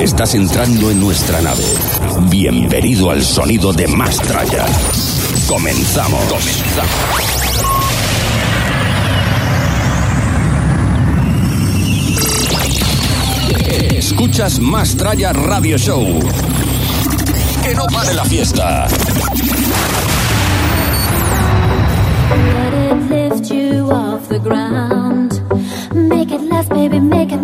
Estás entrando en nuestra nave. Bienvenido al sonido de Mastraya. Comenzamos. Comenzamos. Escuchas Mastraya Radio Show. Que no pare la fiesta. Lift you off the ground. Make it last, baby, make it.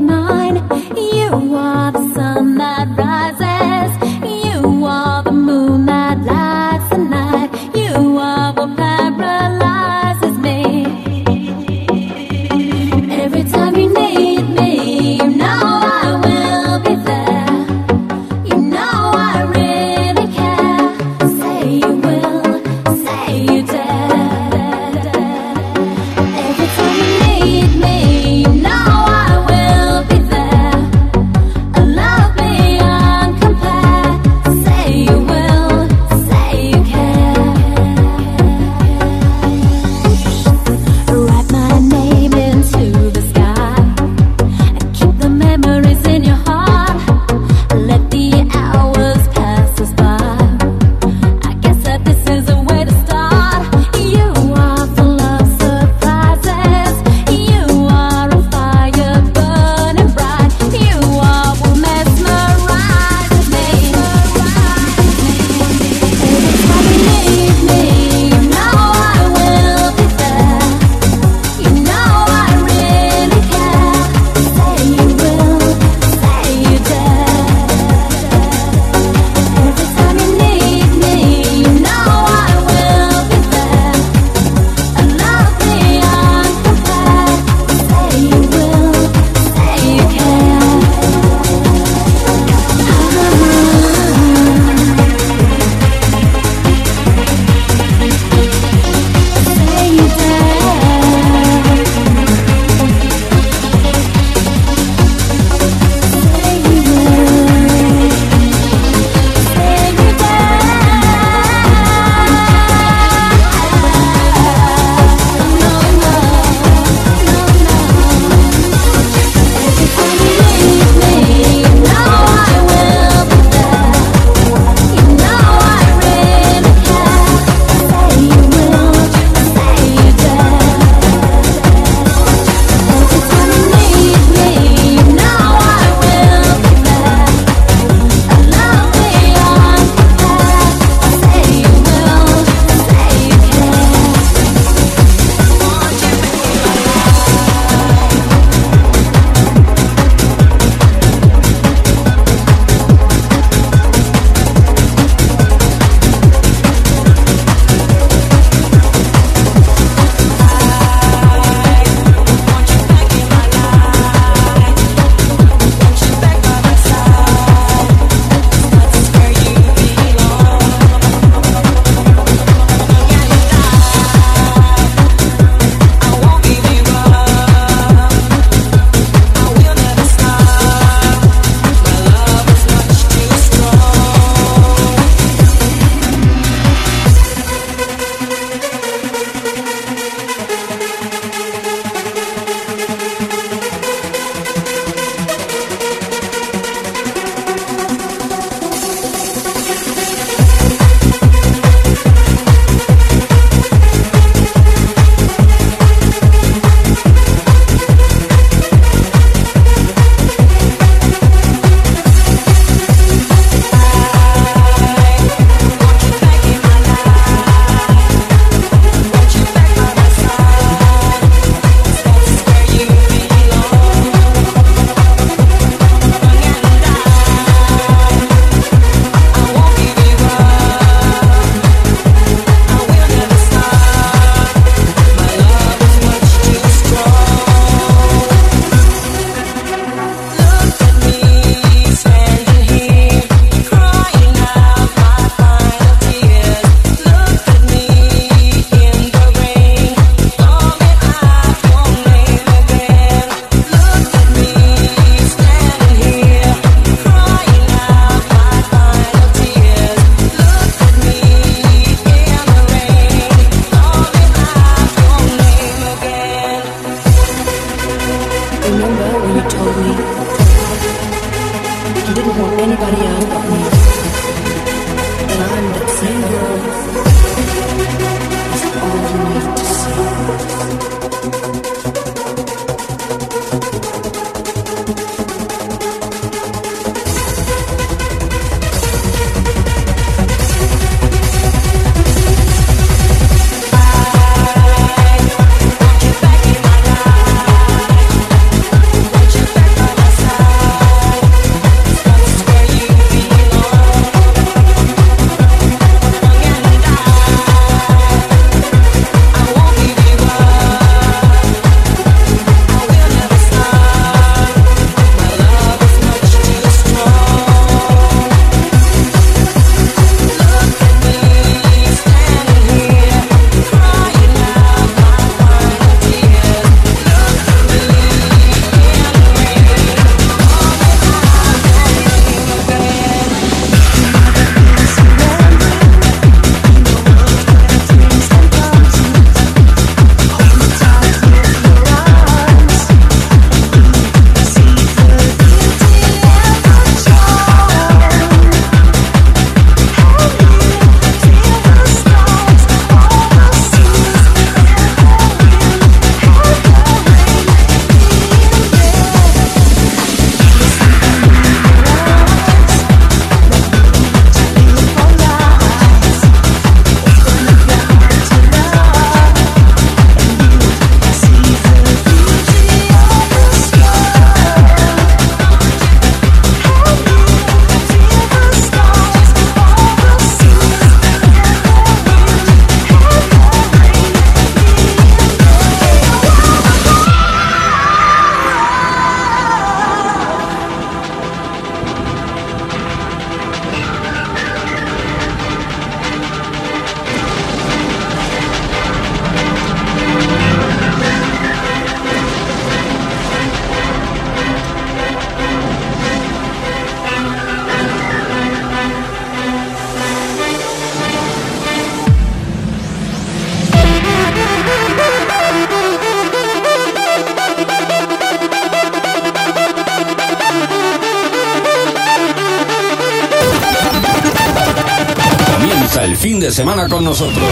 Fin de semana con nosotros.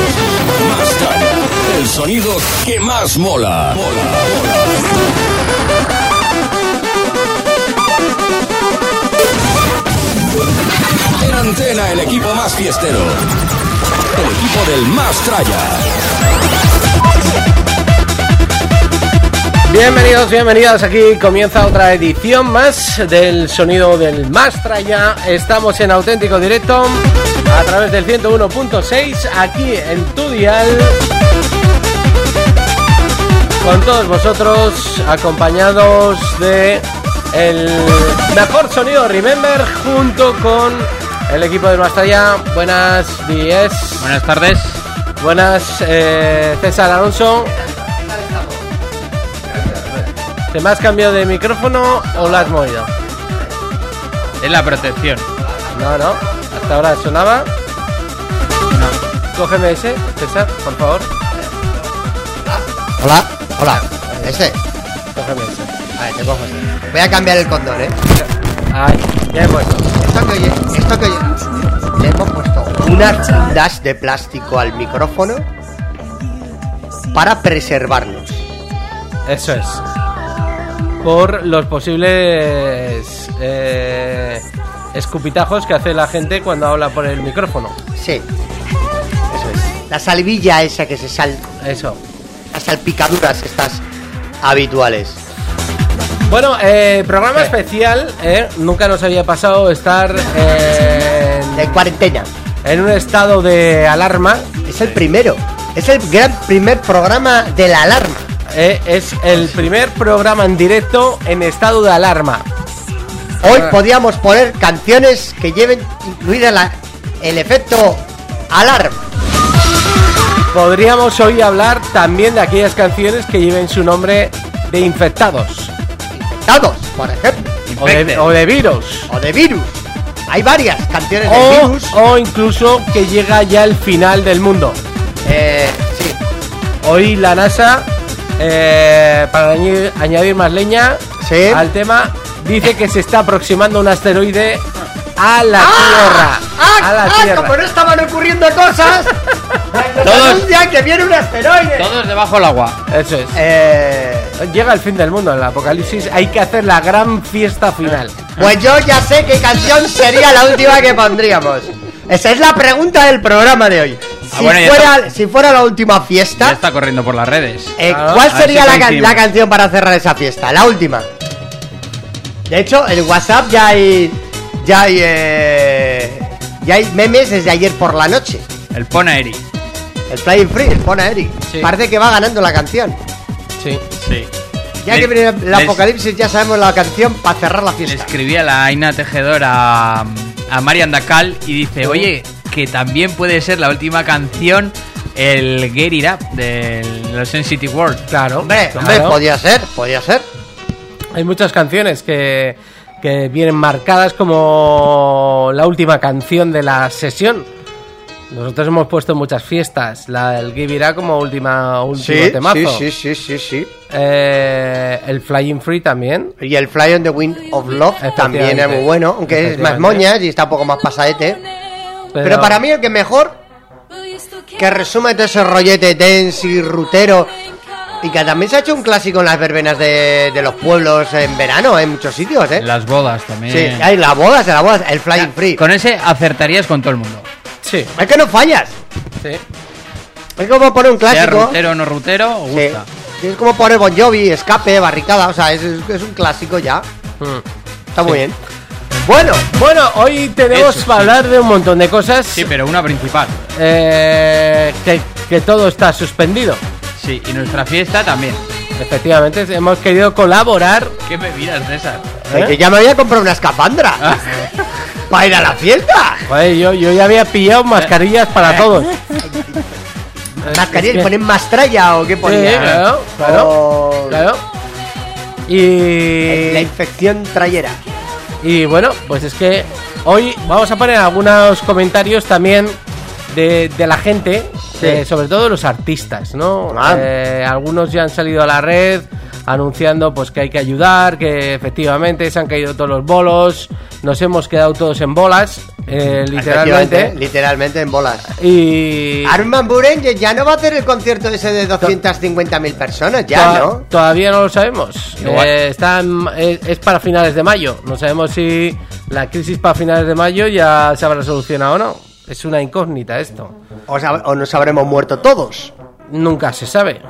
Más Tralla, el sonido que más mola. Mola, mola. En antena, el equipo más fiestero. El equipo del Más Tralla. Bienvenidos, bienvenidas. Aquí comienza otra edición más del sonido del Mastraya. Estamos en auténtico directo a través del 101.6 aquí en tu dial. Con todos vosotros, acompañados de el mejor sonido Remember junto con el equipo del Mastraya. Buenas días. Buenas tardes. Buenas, eh, César Alonso. ¿Te me has cambiado de micrófono o lo has movido? Es la protección. No, no. Hasta ahora sonaba. Cógeme ese, César, por favor. Hola, hola. Este. Cógeme ese. Te cojo este. Voy a cambiar el condor, ¿eh? Ay, ya he puesto. Esto que oye, esto que oye. Le hemos puesto unas fundas de plástico al micrófono para preservarnos. Eso es. Por los posibles eh, escupitajos que hace la gente cuando habla por el micrófono. Sí. Eso es. La salivilla esa que se sal. Eso. Las salpicaduras estas habituales. Bueno, eh, programa especial. eh, Nunca nos había pasado estar eh, De cuarentena. en un estado de alarma. Es el primero. Es el gran primer programa de la alarma. Eh, es el primer programa en directo en estado de alarma. Hoy Ah. podíamos poner canciones que lleven incluida la- el efecto alarma. Podríamos hoy hablar también de aquellas canciones que lleven su nombre de infectados Dados, por ejemplo. o de, o de virus. O de virus. Hay varias canciones de virus. o incluso que llega ya el final del mundo. Eh, sí. Hoy la NASA, eh, para añadir, añadir más leña Sí. al tema, dice que se está aproximando un asteroide a la tierra. ¡Ah! a la ¡Ah! tierra. Como no estaban ocurriendo cosas, Todos- que viene un asteroide. Todos debajo del agua. Eso es. Eh, Llega el fin del mundo, el apocalipsis. Hay que hacer la gran fiesta final. pues yo ya sé qué canción sería la última que pondríamos. Esa es la pregunta del programa de hoy. Si, Ah, bueno, ya fuera, si fuera la última Ya fiesta, está corriendo por las redes. eh. ¿cuál sería si la, la canción para cerrar esa fiesta? La última. De hecho, en WhatsApp ya hay. Ya hay. eh, ya hay memes desde ayer por la noche. El Ponaeri. El Flying Free, el Pona Eric. Sí. Parece que va ganando la canción. Sí. Sí. Ya Le- que viene el les- apocalipsis, ya sabemos la canción para cerrar la Le fiesta. escribí a la Aina Tejedora a, a Marian Dacal y dice, oye, que también puede ser la última canción el Get It Up de los Sensitive World. Claro. Hombre, claro. hombre, podía ser, podía ser. Hay muchas canciones que, que vienen marcadas como la última canción de la sesión. Nosotros hemos puesto muchas fiestas la del Give It Up como última, último Sí, temazo. sí, sí, sí, sí, sí. Eh, el Flying Free también. Y el Fly on the Wind of Love también es muy bueno, aunque es más moñas y está un poco más pasadete. Pero, para mí el que mejor, que resume todo ese rollete dense y rutero, y que también se ha hecho un clásico en las verbenas de, de los pueblos en verano, en muchos sitios, ¿eh? Las bodas también. Sí, hay las bodas, las bodas, el Flying Free. Con ese acertarías con todo el mundo. Sí, Es que no fallas. sí. Es como poner un Sea clásico. rutero o no rutero, Sí. Es como poner Bon Jovi, escape, barricada, o sea, es, es- es un clásico ya. Mm. Está muy Sí. bien. Bueno, Bueno, hoy tenemos Eso, para sí. hablar de un montón de cosas. Sí, pero una principal. eh, que, que todo está suspendido. Sí, y nuestra fiesta también. Efectivamente, hemos querido colaborar. ¿Qué bebidas de esas? ¿eh? que ya me había comprado una escapandra Ah. para ir a la fiesta. Joder, yo, yo ya había pillado mascarillas para todos. ¿Mascarilla? es que- ¿Ponen mastralla o qué Sí, ponía? claro, claro, O- claro. Y, La infección trayera. y bueno, pues es que hoy vamos a poner algunos comentarios también de, de la gente, Sí. eh, sobre todo los artistas, ¿no? Ah. Eh, algunos ya han salido a la red anunciando pues que hay que ayudar, que efectivamente se han caído todos los bolos, nos hemos quedado todos en bolas, eh, literalmente. Literalmente en bolas. Y Arman Buren ya no va a hacer el concierto ese de 250.000 personas, ya, ¿no? Todavía no lo sabemos. Eh, está en- es, es para finales de mayo. No sabemos si la crisis para finales de mayo ya se habrá solucionado o no. Es una incógnita esto. O, o nos habremos muerto todos. Nunca se sabe.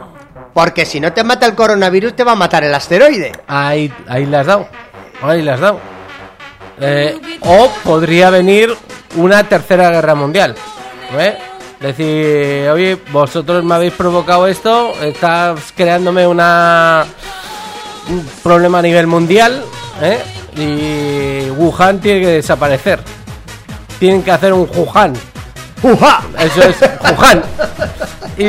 Porque si no te mata el coronavirus, te va a matar el asteroide. Ahí, ahí le has dado. Ahí le has dado. Eh, o podría venir una tercera guerra mundial. ¿eh? Decir, oye, vosotros me habéis provocado esto, estás creándome una un problema a nivel mundial, ¿eh? y Wuhan tiene que desaparecer. Tienen que hacer un Wuhan. ¡Uja! Eso es, Wuhan. Y,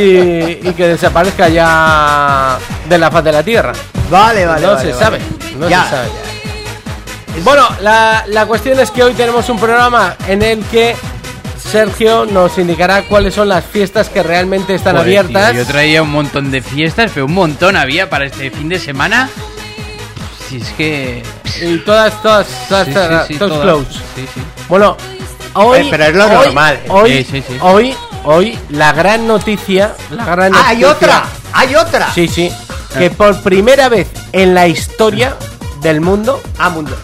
y que desaparezca ya de la faz de la Tierra. Vale, vale. no vale, se vale. sabe, no Ya, se sabe. Bueno, la, la cuestión es que hoy tenemos un programa en el que Sergio nos indicará cuáles son las fiestas que realmente están Joder, abiertas. tío, yo traía un montón de fiestas, pero un montón había para este fin de semana. Si es que. Y todas, todas, todas, Sí, todas, sí, sí, todas todas. close. Sí, sí. Bueno, hoy. Eh, pero es lo hoy- normal. Hoy, Sí, sí, sí. hoy, hoy, la gran noticia. La gran Ah, hay otra, hay otra. Sí, sí. Que por primera vez en la historia del mundo Ah, mundo.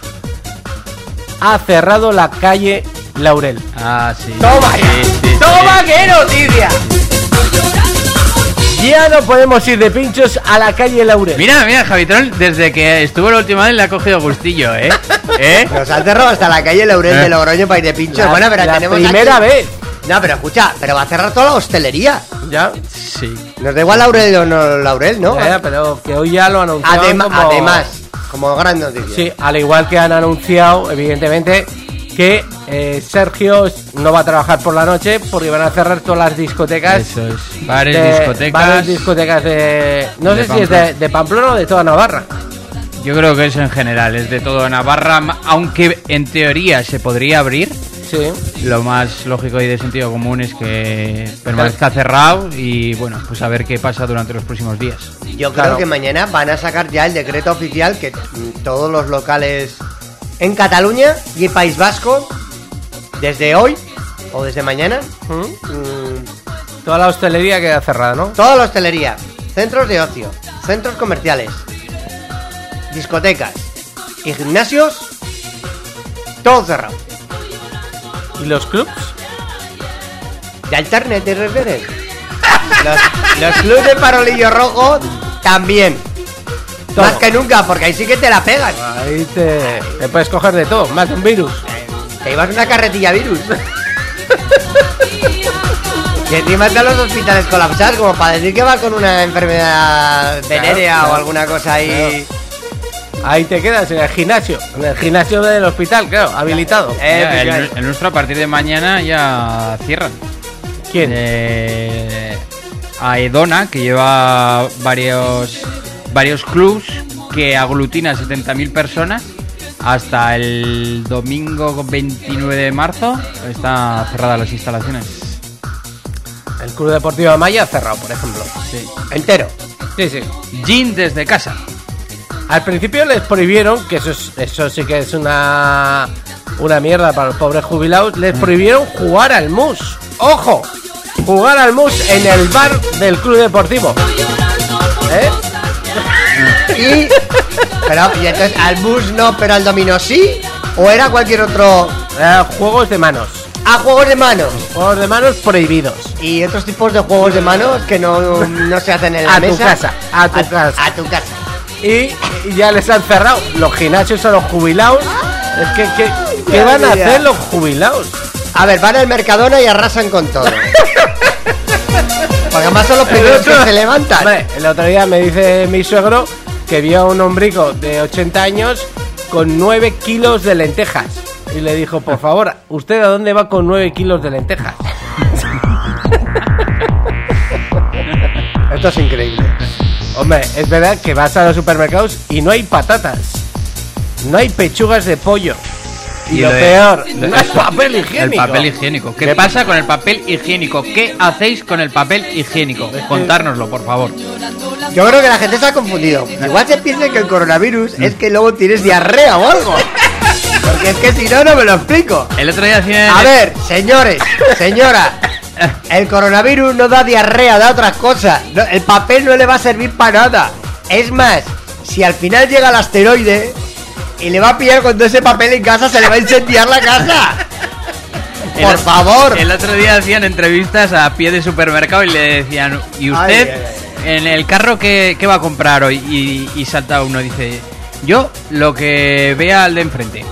ha cerrado la calle Laurel. Ah, sí. Toma, Sí, sí, sí. toma, qué noticia. Ya no podemos ir de pinchos a la calle Laurel. Mira, mira, Javitron, desde que estuvo la última vez le ha cogido gustillo, ¿eh? ¿Eh? Nos han cerrado hasta la calle Laurel Eh. de Logroño para ir de pinchos. La- bueno, pero la tenemos primera aquí- vez. No, pero escucha, pero va a cerrar toda la hostelería. Ya, Sí. Nos da igual Laurel o no Laurel, ¿no? ya, pero que hoy ya lo anunciaron Adema- como- Además, como gran noticia. Sí, al igual que han anunciado, evidentemente, que eh, Sergio no va a trabajar por la noche porque van a cerrar todas las discotecas. Eso es. Bares, de- discotecas. bares, discotecas de. No de sé si es de, de Pamplona o de toda Navarra. Yo creo que es en general, es de todo Navarra, aunque en teoría se podría abrir. Sí. Lo más lógico y de sentido común es que permanezca cerrado y bueno, pues a ver qué pasa durante los próximos días. Yo creo Claro. que mañana van a sacar ya el decreto oficial que mm, todos los locales en Cataluña y País Vasco desde hoy o desde mañana, ¿Mm? mm, Toda la hostelería queda cerrada, ¿no? toda la hostelería, centros de ocio, centros comerciales, discotecas y gimnasios, todo cerrado. ¿Y los clubs? ¿De Alternet te refieres? Los, los clubes de farolillo rojo también. Todo. Más que nunca, porque ahí sí que te la pegan. Ahí te, te puedes coger de todo, más de un virus. Te llevas una carretilla virus. Y encima están los hospitales colapsados, como para decir que va con una enfermedad venérea claro. o alguna cosa ahí. Ahí te quedas en el gimnasio, en el gimnasio del hospital, claro, habilitado. Eh, Ya, pues el, ya. el nuestro a partir de mañana ya cierran. ¿Quién? Eh, a Edona, que lleva varios varios clubs que aglutina 70.000 personas. Hasta el domingo 29 de marzo está cerradas las instalaciones. El Club Deportivo Amaya cerrado, por ejemplo. Sí. Entero. Sí, sí. Gin desde casa. Al principio les prohibieron, que eso, es- eso sí que es una, una mierda para los pobres jubilados, les prohibieron jugar al mus. ¡Ojo! Jugar al mus en el bar del Club Deportivo. ¿Eh? Y. Pero, y entonces, al bus no, pero al dominó sí. ¿O era cualquier otro. Eh, juegos de manos. A juegos de manos. Juegos de manos prohibidos. Y otros tipos de juegos de manos que no, no se hacen en la A tu mesa. casa, a tu casa. A tu casa. Y, y ya les han cerrado los gimnasios a los jubilados. Es que, que- ¿qué van a hacer los jubilados? A ver, van al Mercadona y arrasan con todo. Porque además son los primeros que se levantan. Hombre, el otro día me dice mi suegro que vio a un hombrico de 80 años con 9 kilos de lentejas. Y le dijo, por favor, ¿usted a dónde va con 9 kilos de lentejas? Esto es increíble. Hombre, es verdad que vas a los supermercados y no hay patatas. No hay pechugas de pollo. Y, Y lo, peor, lo- no papel higiénico. El papel higiénico. ¿Qué pasa con el papel higiénico? ¿Qué hacéis con el papel higiénico? Contárnoslo, por favor. Yo creo que la gente se ha confundido. Igual se piensa que el coronavirus es que luego tienes diarrea o algo. Porque es que si no, no me lo explico. El otro día hacían... A ver, señores, señora, el coronavirus no da diarrea, da otras cosas. No, el papel no le va a servir para nada. Es más, si al final llega el asteroide y le va a pillar con todo ese papel en casa, se le va a incendiar la casa. El- Por favor. El otro día hacían entrevistas a pie de supermercado y le decían, ¿y usted Ay, ay, en el carro qué, qué va a comprar hoy? Y, y salta uno y dice, yo lo que vea al de enfrente.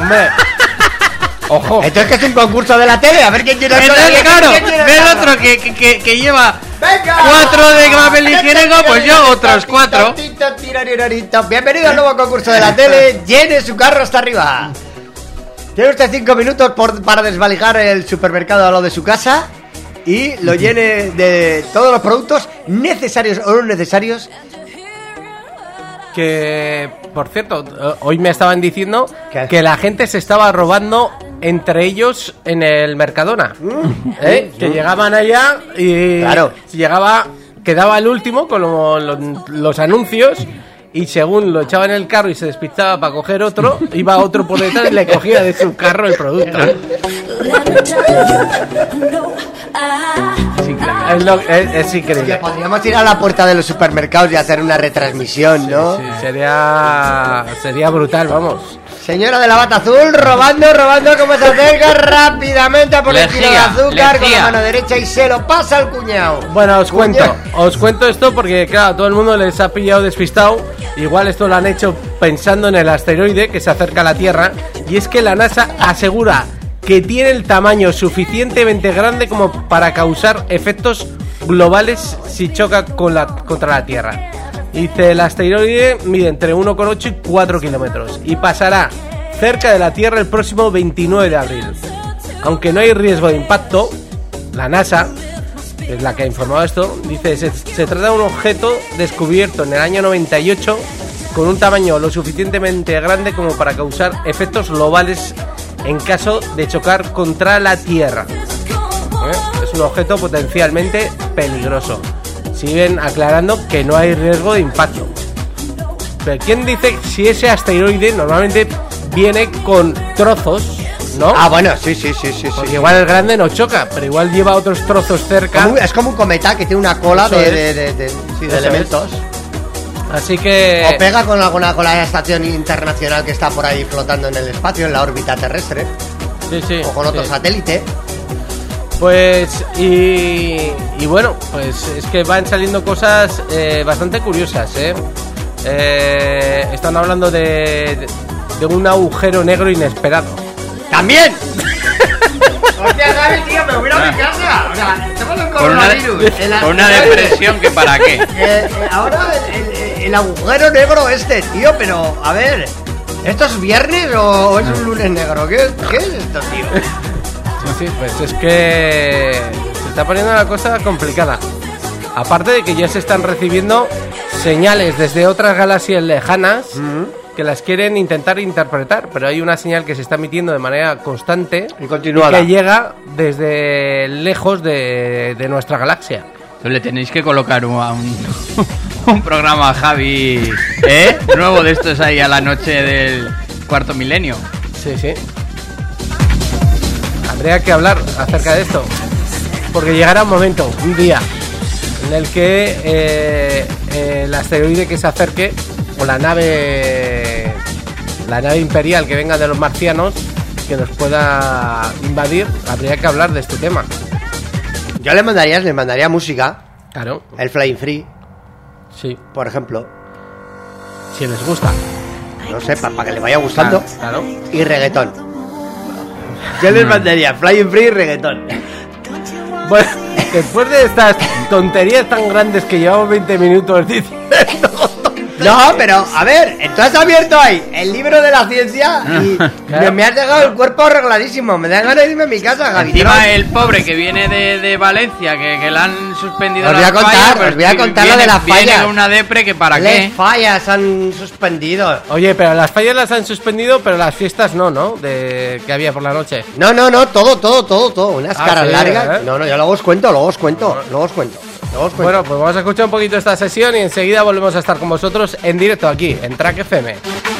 Hombre. Ojo. Esto es que es un concurso de la tele, a ver quién tiene el Entonces, claro, ve el otro que- que lleva Venga. cuatro de papel higiénico, pues yo otros cuatro. Bienvenido al nuevo concurso de la tele. Llene su carro hasta arriba. Tiene usted cinco minutos por- para desvalijar el supermercado a lo de su casa y lo llene de todos los productos necesarios o no necesarios. Que, por cierto, eh, hoy me estaban diciendo ¿Qué? que la gente se estaba robando entre ellos en el Mercadona. ¿Eh? Que llegaban allá y Claro. llegaba, quedaba el último con lo- lo- los anuncios y según lo echaba en el carro y se despistaba para coger otro, iba otro por detrás y le cogía de su carro el producto. Es, lo- es- es Que increíble. podríamos ir a la puerta de los supermercados y hacer una retransmisión, ¿no? Sería, sería brutal, vamos. Señora de la bata azul, robando, robando, como se acerca rápidamente por el kilo de Lejía, azúcar con la mano derecha y se lo pasa al cuñado. Bueno, os cuento, os cuento esto porque claro, todo el mundo les ha pillado despistado. Igual esto lo han hecho pensando en el asteroide que se acerca a la Tierra. Y es que la NASA asegura que tiene el tamaño suficientemente grande como para causar efectos globales si choca con la, contra la Tierra. Dice, el asteroide mide entre 1,8 y 4 kilómetros y pasará cerca de la Tierra el próximo 29 de abril. Aunque no hay riesgo de impacto, la NASA es la que ha informado esto, dice, se, se trata de un objeto descubierto en el año 98 con un tamaño lo suficientemente grande como para causar efectos globales en caso de chocar contra la Tierra. ¿Eh? Es un objeto potencialmente peligroso. Siguen aclarando que no hay riesgo de impacto. Pero ¿quién dice si ese asteroide normalmente viene con trozos ¿no? Ah, bueno, sí, sí, sí, sí. Porque sí. igual el grande no choca, pero igual lleva otros trozos cerca. Como es como un cometa que tiene una cola de, es. de- de- de- sí, de Eso es. elementos. Así que. O pega con alguna con la estación internacional que está por ahí flotando en el espacio, en la órbita terrestre, Sí, sí. o con otro sí. satélite. Pues y, y bueno, pues es que van saliendo cosas eh, bastante curiosas, ¿eh? Eh, Están hablando de, de un agujero negro inesperado. ¡También! Hostia, ¿sabes, tío? Me voy a mi casa. O sea, estamos en Con una, coronavirus. con una depresión que para qué. Eh, eh, ahora el, el- el agujero negro este, tío, pero a ver, ¿esto es viernes o es un lunes negro? ¿Qué, qué es esto, tío? Sí, sí, pues es que se está poniendo la cosa complicada. Aparte de que ya se están recibiendo señales desde otras galaxias lejanas que las quieren intentar interpretar, pero hay una señal que se está emitiendo de manera constante Y continuada. que llega desde lejos de, de nuestra galaxia. Entonces le tenéis que colocar un, un, un programa a Javi, ¿eh? Nuevo de estos ahí a la noche del cuarto milenio. Sí, sí. Habría que hablar acerca de esto. Porque llegará un momento, un día, en el que eh, eh, el asteroide que se acerque, o la nave, la nave imperial que venga de los marcianos, que nos pueda invadir, habría que hablar de este tema. Yo le mandaría, le mandaría música, Claro, el Flying Free, sí, por ejemplo. si les gusta. No sé, para que le vaya gustando. Claro. Y reggaetón. Yo les mandaría Flying Free y reggaetón. Bueno, después de estas tonterías tan grandes que llevamos 20 minutos diciendo, No, pero a ver, entonces has abierto ahí el libro de la ciencia y Claro. me, me has dejado el cuerpo arregladísimo. Me da ganas de irme a mi casa, Gaby. Encima el pobre que viene de, de Valencia, que, que le han suspendido Os voy las a contar, fallas, pues os voy a vi- contar lo viene- de las viene fallas. con una depre que para Les qué. fallas han suspendido. Oye, pero las fallas las han suspendido, pero las fiestas no, ¿no? De que había por la noche. No, no, no, todo, todo, todo, todo. Unas Ah, caras sí, largas. ¿eh? No, no, ya luego os cuento, luego os cuento, luego os cuento. Bueno, pues vamos a escuchar un poquito esta sesión y enseguida volvemos a estar con vosotros en directo aquí, en Track FM.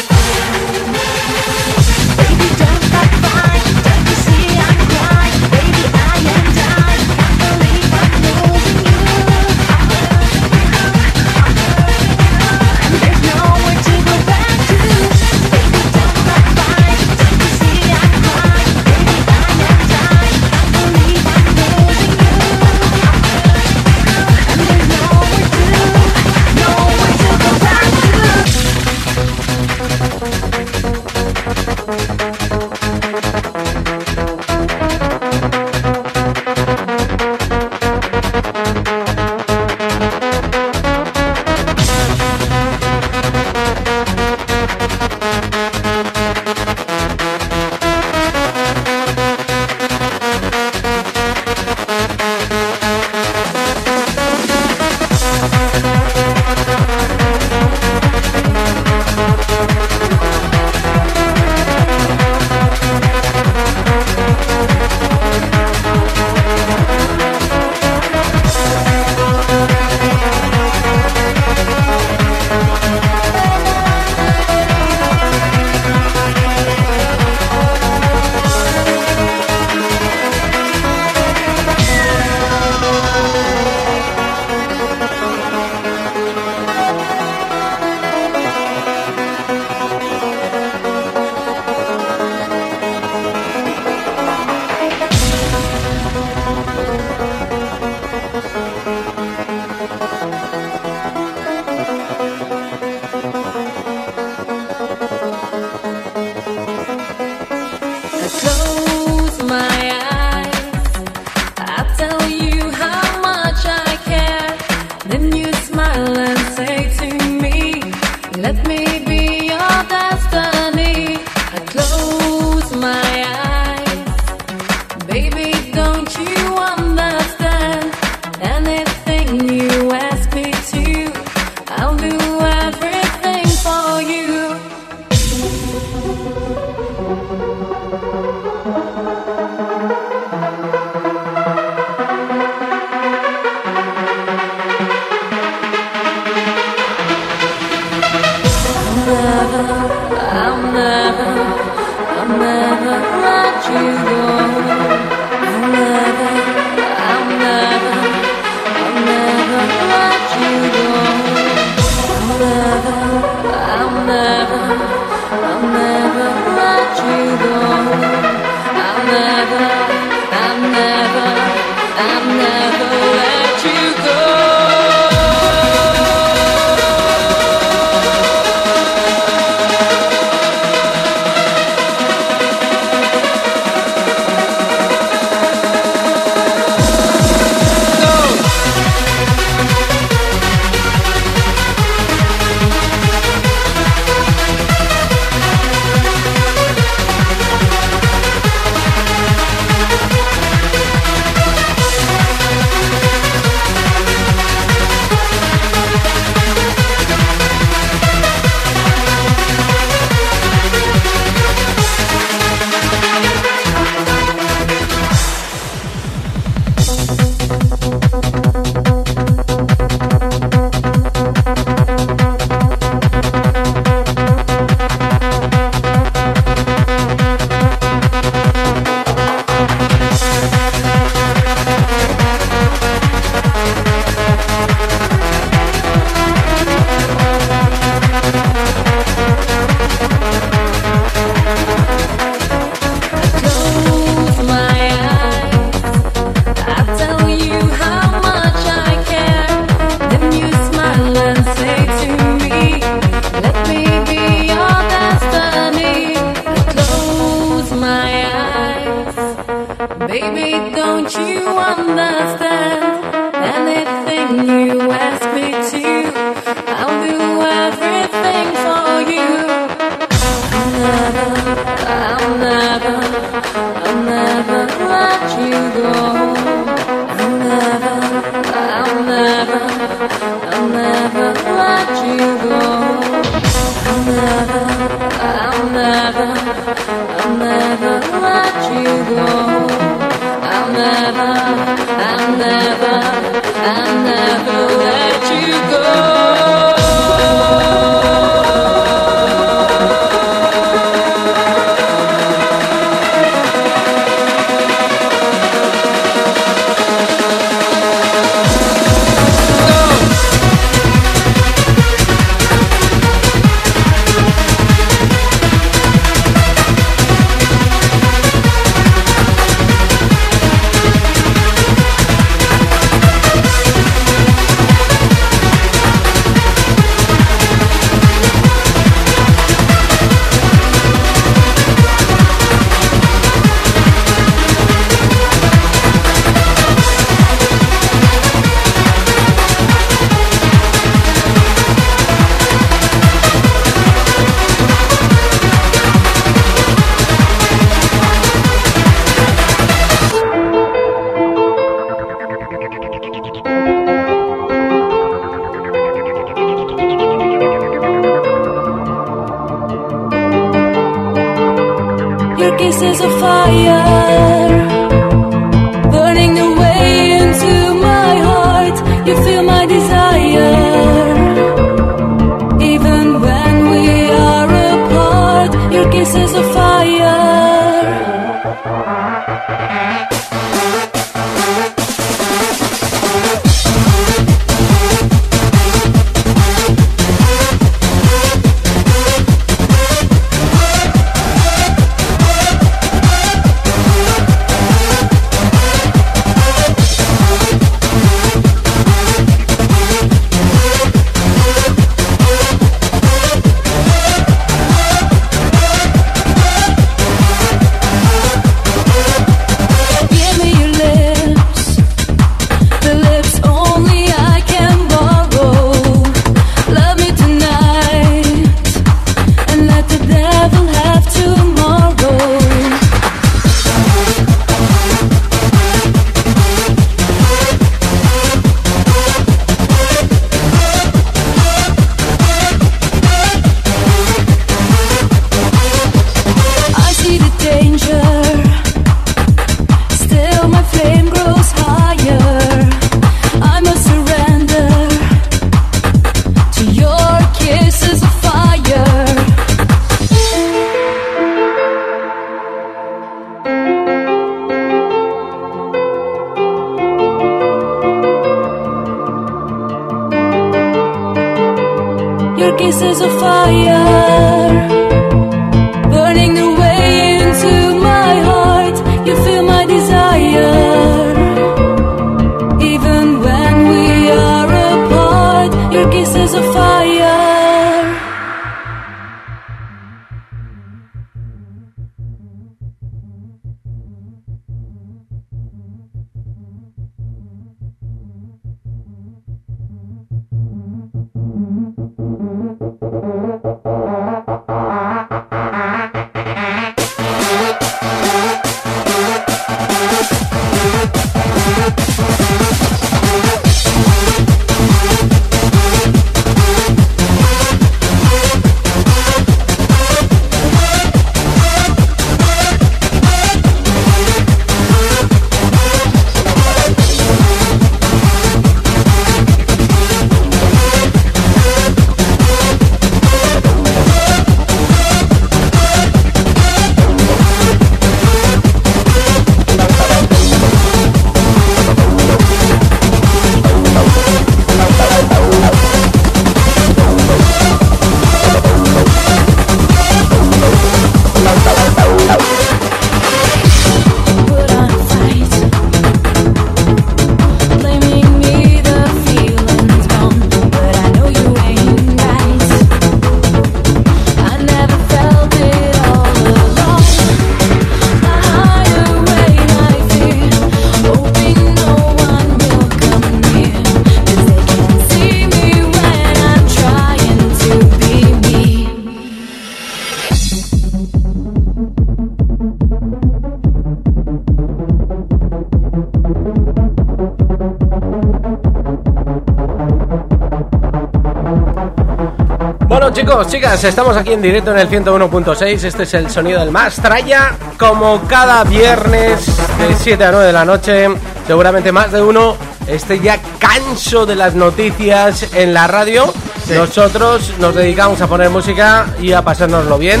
Chicas, estamos aquí en directo en el 101.6, este es el sonido del más traya, como cada viernes de 7 a 9 de la noche, seguramente más de uno esté ya canso de las noticias en la radio, nosotros nos dedicamos a poner música y a pasárnoslo bien,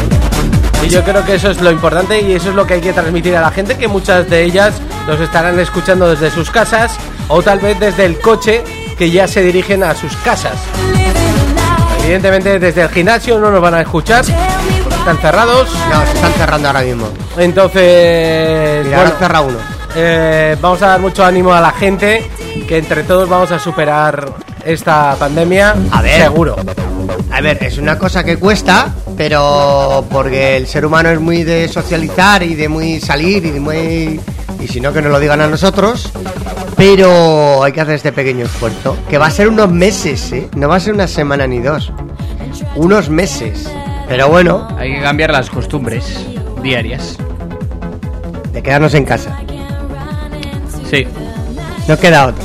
y yo creo que eso es lo importante y eso es lo que hay que transmitir a la gente, que muchas de ellas nos estarán escuchando desde sus casas o tal vez desde el coche que ya se dirigen a sus casas. Evidentemente desde el gimnasio no nos van a escuchar, están cerrados. No, se están cerrando ahora mismo. Entonces, Mira, bueno, cerra uno. eh, vamos a dar mucho ánimo a la gente, que entre todos vamos a superar esta pandemia. A ver. seguro. A ver, es una cosa que cuesta, pero porque el ser humano es muy de socializar y de muy salir y de muy... Y si no, que nos lo digan a nosotros. Pero hay que hacer este pequeño esfuerzo, que va a ser unos meses, ¿eh? No va a ser una semana ni dos. Unos meses. Pero bueno, Hay que cambiar las costumbres diarias. de quedarnos en casa. Sí. No queda otra.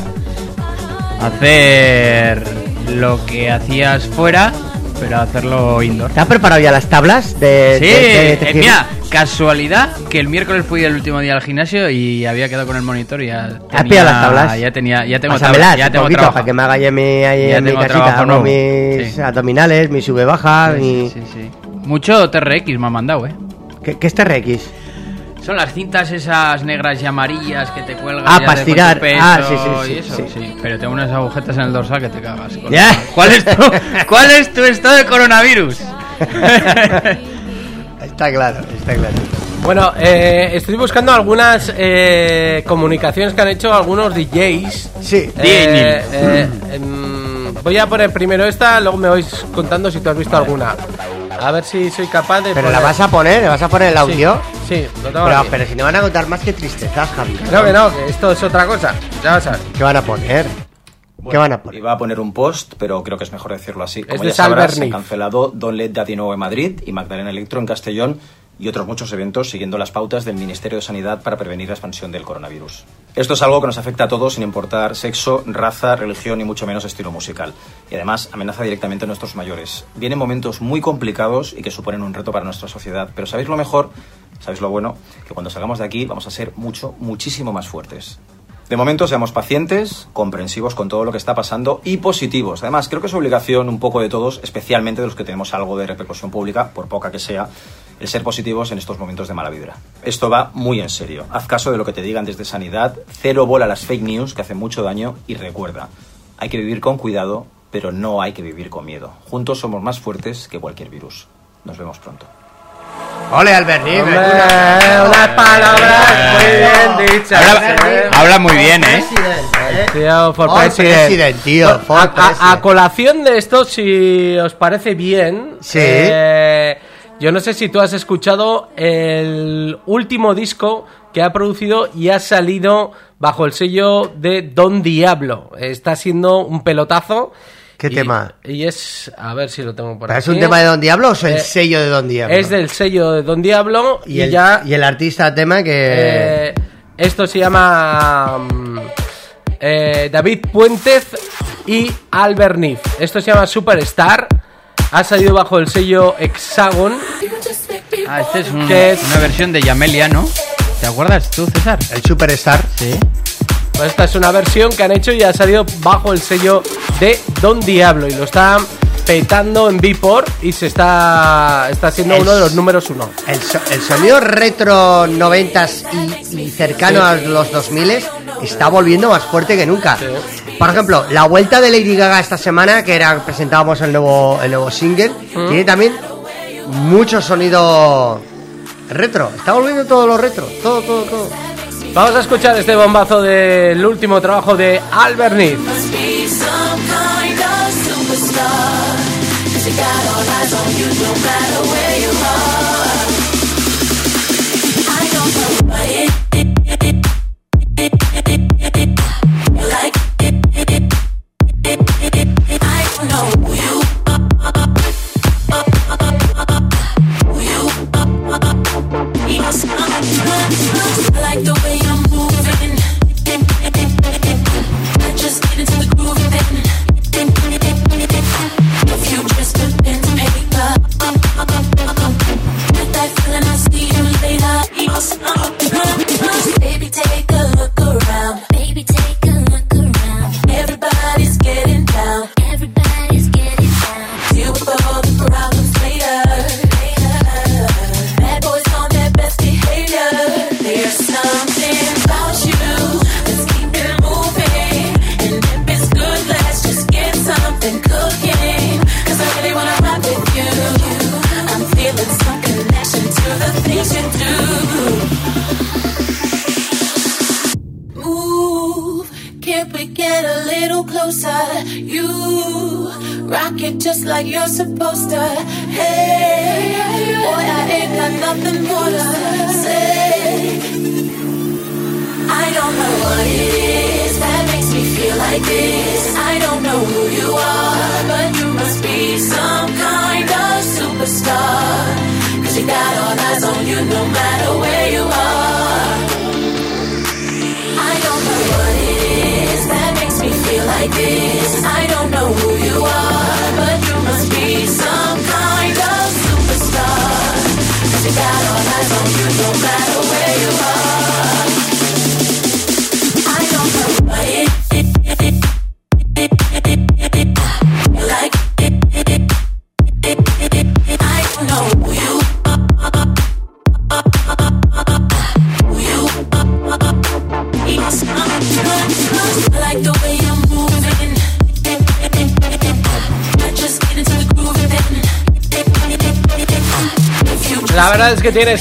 Hacer lo que hacías fuera, pero hacerlo indoor. ¿Te has preparado ya las tablas de, Sí, de- de eh, tejer? mira, casualidad que el miércoles fui el último día al gimnasio y había quedado con el monitor y ya tenía, pillado las tablas? Ya tenía, ya tengo Pásamelas tablas, ya tengo poquito trabajo. para que me haga yo mi, ahí Ya en mi casita, trabajo hago mis Sí. abdominales, mi sube baja, mi... Sí, sí, sí. Mucho TRX me han mandado, eh. ¿Qué, qué es TRX? Son las cintas esas negras y amarillas que te cuelgan Ah, ya para estirar. Ah, sí, sí, y sí, eso, sí. sí. Pero tengo unas agujetas en el dorsal que te cagas. Ya. ¿Cuál es tu, cuál es tu estado de coronavirus? Está claro, está claro. Bueno, eh, estoy buscando algunas eh, comunicaciones que han hecho algunos DJs. Sí. Eh, eh, em, voy a poner primero esta, luego me vais contando si tú has visto alguna. A ver si soy capaz de. Pero poner- la vas a poner, ¿le vas a poner el Sí, audio? Sí, lo tengo Pero, aquí. pero si no van a contar más que tristezas, Javi. No, que no, que esto es otra cosa. Ya vas a ver. ¿Qué van a poner? ¿Qué van a poner? Iba a poner un post, pero creo que es mejor decirlo así. Como de ya sabrás, se han cancelado Don Let Daddy Nuevo en Madrid y Magdalena Electro en Castellón y otros muchos eventos siguiendo las pautas del Ministerio de Sanidad para prevenir la expansión del coronavirus. Esto es algo que nos afecta a todos sin importar sexo, raza, religión y mucho menos estilo musical. Y además amenaza directamente a nuestros mayores. Vienen momentos muy complicados y que suponen un reto para nuestra sociedad, pero ¿sabéis lo mejor? ¿Sabéis lo bueno? Que cuando salgamos de aquí vamos a ser mucho, muchísimo más fuertes. De momento seamos pacientes, comprensivos con todo lo que está pasando y positivos. Además, creo que es obligación un poco de todos, especialmente de los que tenemos algo de repercusión pública, por poca que sea, el ser positivos en estos momentos de mala vibra. Esto va muy en serio. Haz caso de lo que te digan desde sanidad, cero bola las fake news que hacen mucho daño y recuerda, hay que vivir con cuidado, pero no hay que vivir con miedo. Juntos somos más fuertes que cualquier virus. Nos vemos pronto. Ole, Alberni, Hombre, unas palabras muy bien dichas. Habla, ¿eh? habla muy bien, ¿eh? Tío, for president. president, tío, for a, a- a colación de esto, si os parece bien, Sí. eh, yo no sé si tú has escuchado el último disco que ha producido y ha salido bajo el sello de Don Diablo. Está siendo un pelotazo. ¿Qué Y- tema? Y es, a ver si lo tengo por ¿Pero aquí. ¿Es un tema de Don Diablo o es el Eh, sello de Don Diablo? Es del sello de Don Diablo y, y el, ya y el artista tema que... eh, esto se llama mm, eh, David Puentez y Albert Nif. Esto se llama Superstar. Ha salido bajo el sello Hexagon. Ah, este es, un- ¿Qué es? una versión de Yamelia, ¿no? ¿Te acuerdas tú, César? El Superstar. Sí. Pues esta es una versión que han hecho y ha salido bajo el sello de Don Diablo. Y lo están petando en Beatport y se está, está siendo uno de los números uno. El, so- el sonido retro noventas y, y cercano Sí. a los 2000 está volviendo más fuerte que nunca. Sí. Por ejemplo, la vuelta de Lady Gaga esta semana, que era presentábamos el nuevo, el nuevo single, Mm. tiene también mucho sonido retro. Está volviendo todo lo retro, todo, todo, todo. Vamos a escuchar este bombazo del último trabajo de Albert are.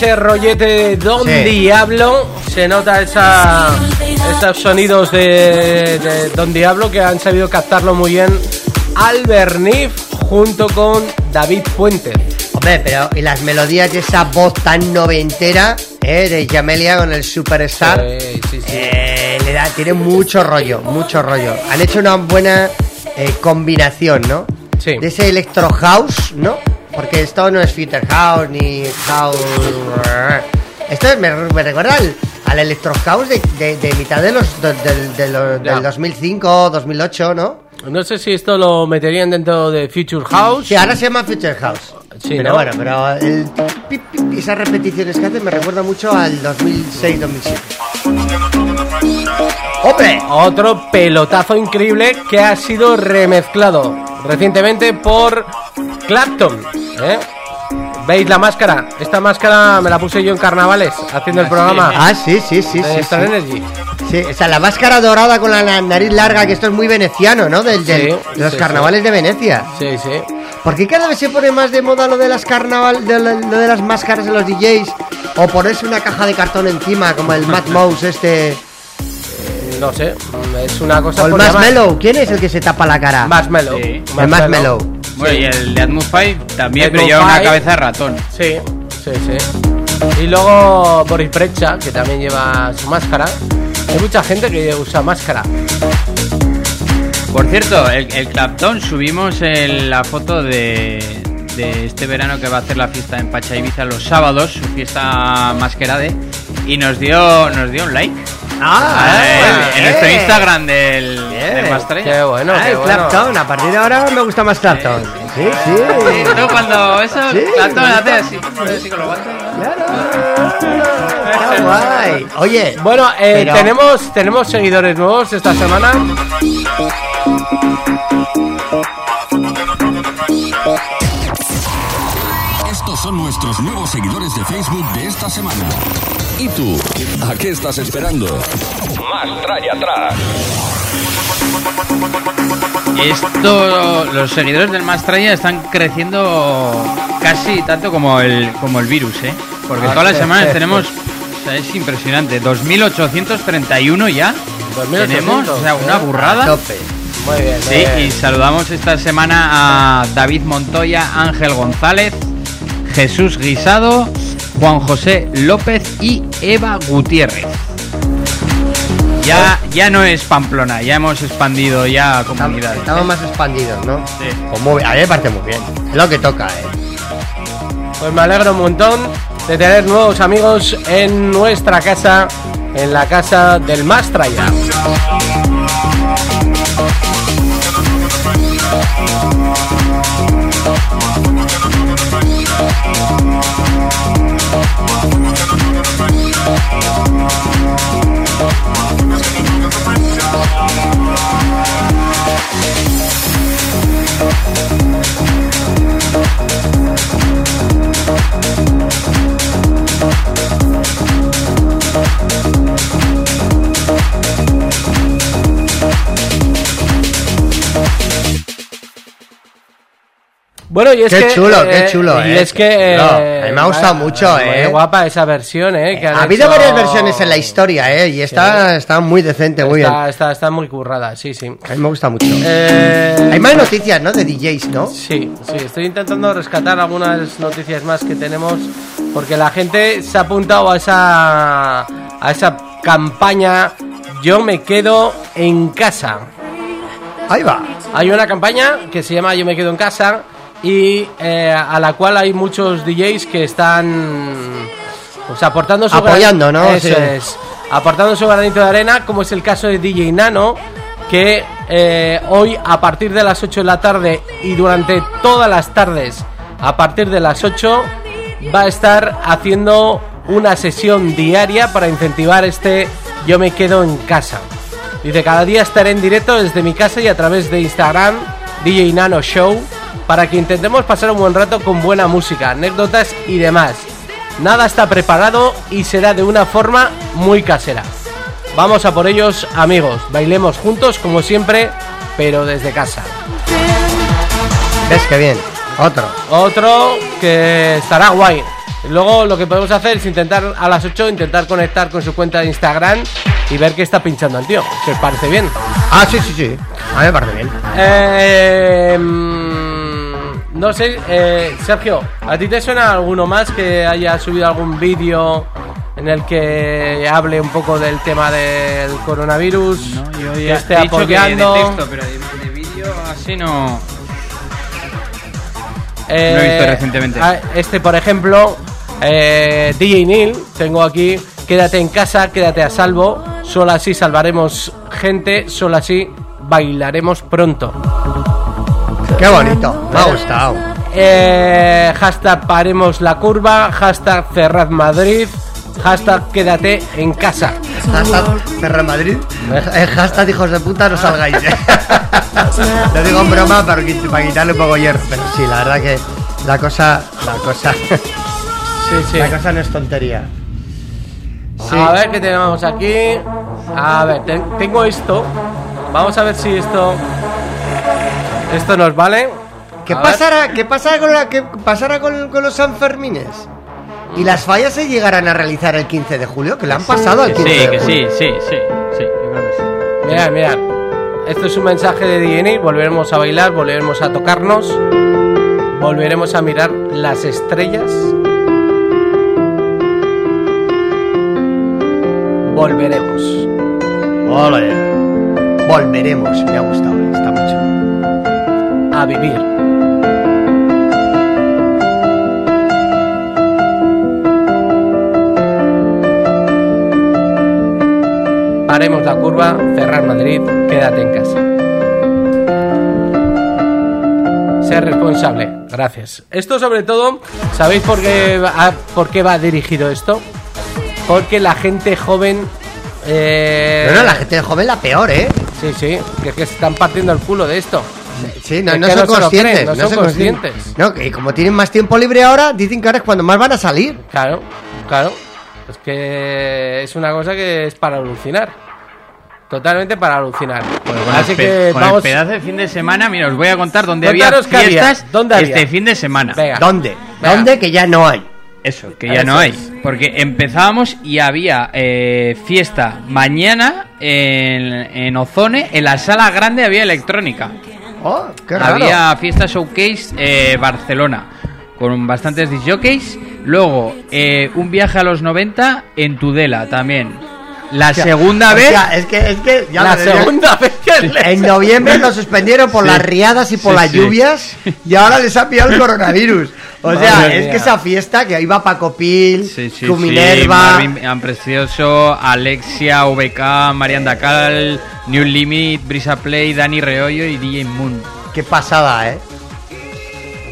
Ese rollete de Don Sí. Diablo. Se nota esa, esos sonidos de, de Don Diablo que han sabido captarlo muy bien Albert Nif junto con David Puente. Hombre, pero y las melodías y esa voz tan noventera eh, de Jamelia con el Superstar. Sí, sí, sí. eh, le da, tiene mucho rollo, mucho rollo. Han hecho una buena eh, combinación, ¿no? Sí. De ese electro house, ¿no? Porque esto no es Future House ni House. Esto es- me, me recuerda al, al electro house de, de- de mitad de los, de- del- de los- Ya. del 2005, 2008, ¿no? No sé si esto lo meterían dentro de Future House. Sí, ahora se llama Future House. Sí, pero ¿no? bueno, pero el pip, pip, esas repeticiones que hace me recuerda mucho al 2006-2007. ¡Hombre! Otro pelotazo increíble que ha sido remezclado recientemente por Clapton. ¿Eh? ¿Veis la máscara? Esta máscara me la puse yo en carnavales haciendo el programa Ah, sí, sí, sí, de sí. Star sí. Energy. Sí, o sea, la máscara dorada con la na- nariz larga, que esto es muy veneciano, ¿no? Del, del- Sí, de los carnavales de Venecia. Sí, sí. ¿Por qué cada vez se pone más de moda lo de las carnaval, de lo, lo de las máscaras de los DJs? O ponerse una caja de cartón encima, como el Mad Mouse este. No sé, es una cosa O el Marshmallow. ¿Quién es el que se tapa la cara? Marshmallow. Sí. El Marshmallow. Bueno, y el de Atmos 5 también, Atmos pero lleva una cabeza de ratón. Sí, sí, sí. Y luego Boris Brecha, que también lleva su máscara. Hay mucha gente que usa máscara. Por cierto, el, el Clapton subimos el- la foto de, de este verano que va a hacer la fiesta en Pacha Ibiza los sábados, su fiesta masquerade, y nos dio nos dio un like. Ah, en, en nuestro. Instagram del, del. Qué bueno, Ah, qué el bueno. Clapton. A partir de ahora me gusta más Clapton. Sí, sí. Sí, ¿no? Cuando eso, Sí, Clapton hace así, así con los guantes. Está guay. Oye, Bueno, eh, Pero- tenemos, tenemos seguidores nuevos esta semana. Son nuestros nuevos seguidores de Facebook de esta semana. ¿Y tú? ¿A qué estás esperando? Más tralla atrás. Esto, los seguidores del Mastraya están creciendo casi tanto como el, como el virus, ¿eh? Porque Ah, todas las semanas tenemos, o sea, es impresionante, 2.831 ya 2.800, tenemos, o sea, una ¿eh? a burrada. tope. Muy bien. muy Sí, bien. y saludamos esta semana a David Montoya, Ángel González, Jesús Guisado, Juan José López y Eva Gutiérrez. Ya, ya no es Pamplona, ya hemos expandido ya Estamos, comunidades. estamos más expandidos, ¿no? Sí. Pues muy. A mí me parece muy bien. Es lo que toca, ¿eh? Pues me alegro un montón de tener nuevos amigos en nuestra casa, en la casa del Mastraya. Bueno, y es Qué que, chulo, qué chulo, y eh. es que No, eh, a mí me ha gustado vaya, mucho, muy eh. guapa esa versión, eh. que Ha habido hecho- varias versiones en la historia, ¿eh? Y esta está muy decente, muy está, bien. Está, está muy currada, sí, sí. A mí me gusta mucho. Eh, Hay más noticias, ¿no? De DJs, ¿no? Sí, sí, estoy intentando rescatar algunas noticias más que tenemos porque la gente se ha apuntado a esa a esa campaña Yo me quedo en casa. Ahí va. Hay una campaña que se llama Yo me quedo en casa y eh, a la cual hay muchos DJs que están pues, aportando su Apoyando, gran- ¿no? Eso Sí. es. Aportando su granito de arena, como es el caso de DJ Nano, que eh, hoy a partir de las 8 de la tarde y durante todas las tardes a partir de las 8 va a estar haciendo una sesión diaria para incentivar este Yo me quedo en casa. Dice, cada día estaré en directo desde mi casa y a través de Instagram, DJ Nano Show, para que intentemos pasar un buen rato con buena música, anécdotas y demás. Nada está preparado y será de una forma muy casera. Vamos a por ellos, amigos. Bailemos juntos, como siempre, pero desde casa. ¿Ves qué bien? Otro. Otro que estará guay. Luego lo que podemos hacer es intentar a las 8 intentar conectar con su cuenta de Instagram y ver qué está pinchando el tío. Os parece bien. Ah, sí, sí, sí. A mí me parece bien. Eh, no sé, eh, Sergio, ¿a ti te suena alguno más que haya subido algún vídeo en el que hable un poco del tema del coronavirus? No, yo que ya esté he dicho que apoyando. de texto, pero de, de vídeo así no. Eh, Lo he visto recientemente. a- Este, por ejemplo, eh, DJ Neil, tengo aquí, quédate en casa, quédate a salvo, solo así salvaremos gente, solo así bailaremos pronto. Qué bonito. Me ha gustado. Eh, hashtag paremos la curva, hashtag cerrad Madrid, hashtag quédate en casa. Hashtag Ferra Madrid. Eh, hashtag hijos de puta, no salgáis. Lo digo en broma para, para quitarle un poco hierro. Pero sí, la verdad que la cosa. La cosa. Sí, sí. La cosa no es tontería. Sí. A ver qué tenemos aquí. A ver, te- tengo esto. Vamos a ver si esto. Esto nos vale. ¿Qué A pasará, ¿Qué pasará con, la, qué pasará con, con los Sanfermines? ¿Y las fallas se llegarán a realizar el 15 de julio? Que le han pasado al Que 15 sí, de que julio. sí, sí, sí, sí, yo creo que sí. Mirad, mirad. Esto es un mensaje de DNA. Volveremos a bailar, volveremos a tocarnos. Volveremos a mirar las estrellas. Volveremos. Ole. Volveremos. Me ha gustado. A vivir. Paremos la curva, cerrar Madrid, quédate en casa. Ser responsable, gracias. Esto sobre todo, ¿sabéis por qué va, por qué va dirigido esto? Porque la gente joven... eh, No, no, la gente joven la peor, ¿eh? Sí, sí, que, que se están partiendo el culo de esto. Sí, no, no son conscientes. creen, no son son conscientes. No, que como tienen más tiempo libre ahora, dicen que ahora es cuando más van a salir. Claro, claro. Es que es una cosa que es para alucinar. Totalmente para alucinar. Pues con Así que con vamos. el pedazo de fin de semana, mira, os voy a contar dónde había Contaros qué había, fiestas ¿dónde había? este fin de semana. Venga. ¿Dónde? Venga. ¿Dónde? Que ya no hay. Eso, que ya no hay. Porque empezábamos y había eh, fiesta mañana en, en Ozone, en la sala grande había electrónica. Oh. Había fiesta showcase eh, Barcelona con bastantes disjockeys. Luego eh, un viaje a los 90 en Tudela también. La segunda O vez. sea, es que, es que ya la segunda vez que le- En noviembre lo suspendieron por Sí. las riadas y por Sí, las sí. lluvias y ahora les ha pillado el coronavirus. O sea, Madre es mía. que esa fiesta que iba Paco Pil, tu Minerva, Marvin Am Precioso, Alexia, VK, Marian Dacal, New Limit, Brisa Play, Dani Reollo y DJ Moon. qué pasada, ¿eh?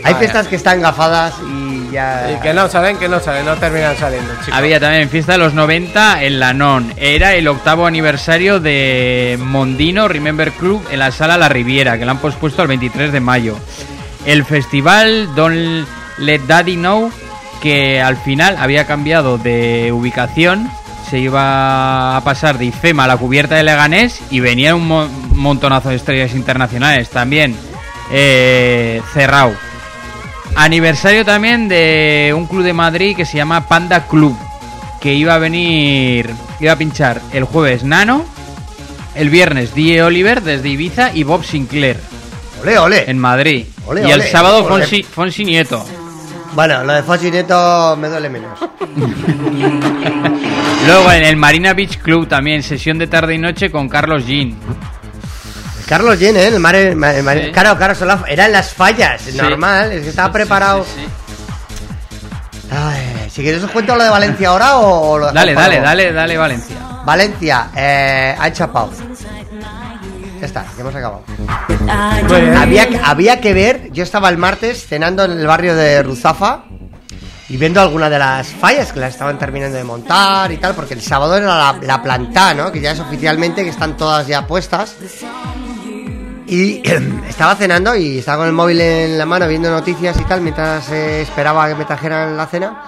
Hay Vaya. fiestas que están gafadas y ya... Y que no salen, que no salen, no terminan saliendo, chicos. Había también fiesta de los 90 en la NON. Era el octavo aniversario de Mondino Remember Club en la sala La Riviera, que la han pospuesto al 23 de mayo. El festival Don't Let Daddy Know, que al final había cambiado de ubicación, se iba a pasar de IFEMA a la cubierta de Leganés y venía un mo- montonazo de estrellas internacionales también eh, cerrado. Aniversario también de un club de Madrid que se llama Panda Club, que iba a venir, iba a pinchar el jueves Nano, el viernes Die Oliver desde Ibiza y Bob Sinclair Ole, ole. en Madrid. Ole, y el ole, sábado. Fonsi, Fonsi Nieto. Bueno, lo de Fossi Neto me duele menos. Luego en el Marina Beach Club también, sesión de tarde y noche con Carlos Jean. Carlos Yen, ¿eh? El mar, el mar- el mar- Sí. Claro, claro, son las- eran las fallas, Sí. normal, es que estaba preparado. sí, sí. Ay, si quieres os cuento lo de Valencia ahora o, lo Dale, dale, dale, dale, Valencia. Valencia, eh, ha chapado. Ya está, ya hemos acabado. Había, que- había que ver, yo estaba el martes cenando en el barrio de Ruzafa y viendo algunas de las fallas que las estaban terminando de montar y tal, porque el sábado era la, la planta, ¿no? Que ya es oficialmente que están todas ya puestas. Y estaba cenando y estaba con el móvil en la mano viendo noticias y tal mientras eh, esperaba que me trajeran la cena.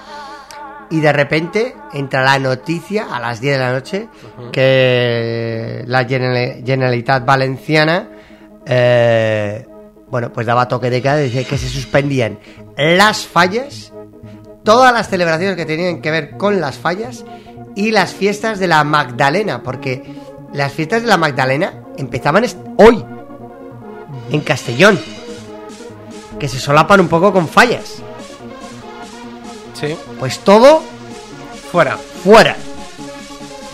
Y de repente entra la noticia a las 10 de la noche que la General- Generalitat Valenciana, eh, bueno, pues daba toque de queda y decía que se suspendían las fallas todas las celebraciones que tenían que ver con las fallas y las fiestas de la Magdalena, porque las fiestas de la Magdalena empezaban hoy en Castellón, que se solapan un poco con fallas. Sí, Pues todo fuera. fuera.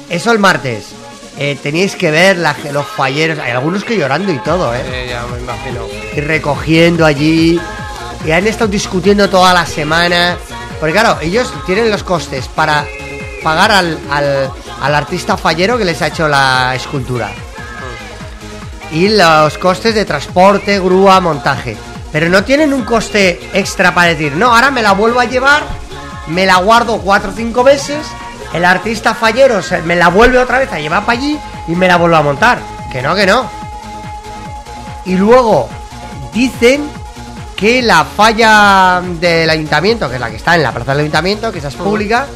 Eso el martes. Eh, teníais que ver la- los falleros, hay algunos que llorando y todo, ¿eh? Eh, ya me imagino. y recogiendo allí. Y han estado discutiendo toda la semana. Porque claro, ellos tienen los costes para pagar al, al, al artista fallero que les ha hecho la escultura. Y los costes de transporte, grúa, montaje. Pero no tienen un coste extra para decir, no, ahora me la vuelvo a llevar, me la guardo cuatro o cinco veces, el artista fallero se- me la vuelve otra vez a llevar para allí y me la vuelvo a montar. Que no, que no. Y luego dicen que la falla del ayuntamiento, que es la que está en la plaza del ayuntamiento, que esa es pública,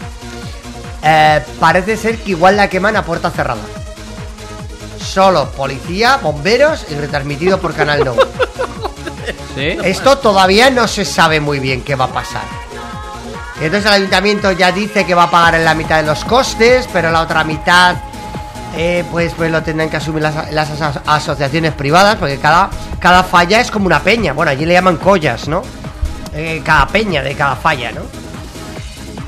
eh, parece ser que igual la queman a puerta cerrada. Solo policía, bomberos y retransmitido por Canal No. ¿Sí? Esto todavía no se sabe muy bien qué va a pasar. Entonces el ayuntamiento ya dice que va a pagar en la mitad de los costes, pero la otra mitad eh, pues, pues lo tendrán que asumir las, las aso- asociaciones privadas, porque cada, cada falla es como una peña. Bueno, allí le llaman collas, ¿no? Eh, cada peña de cada falla, ¿no?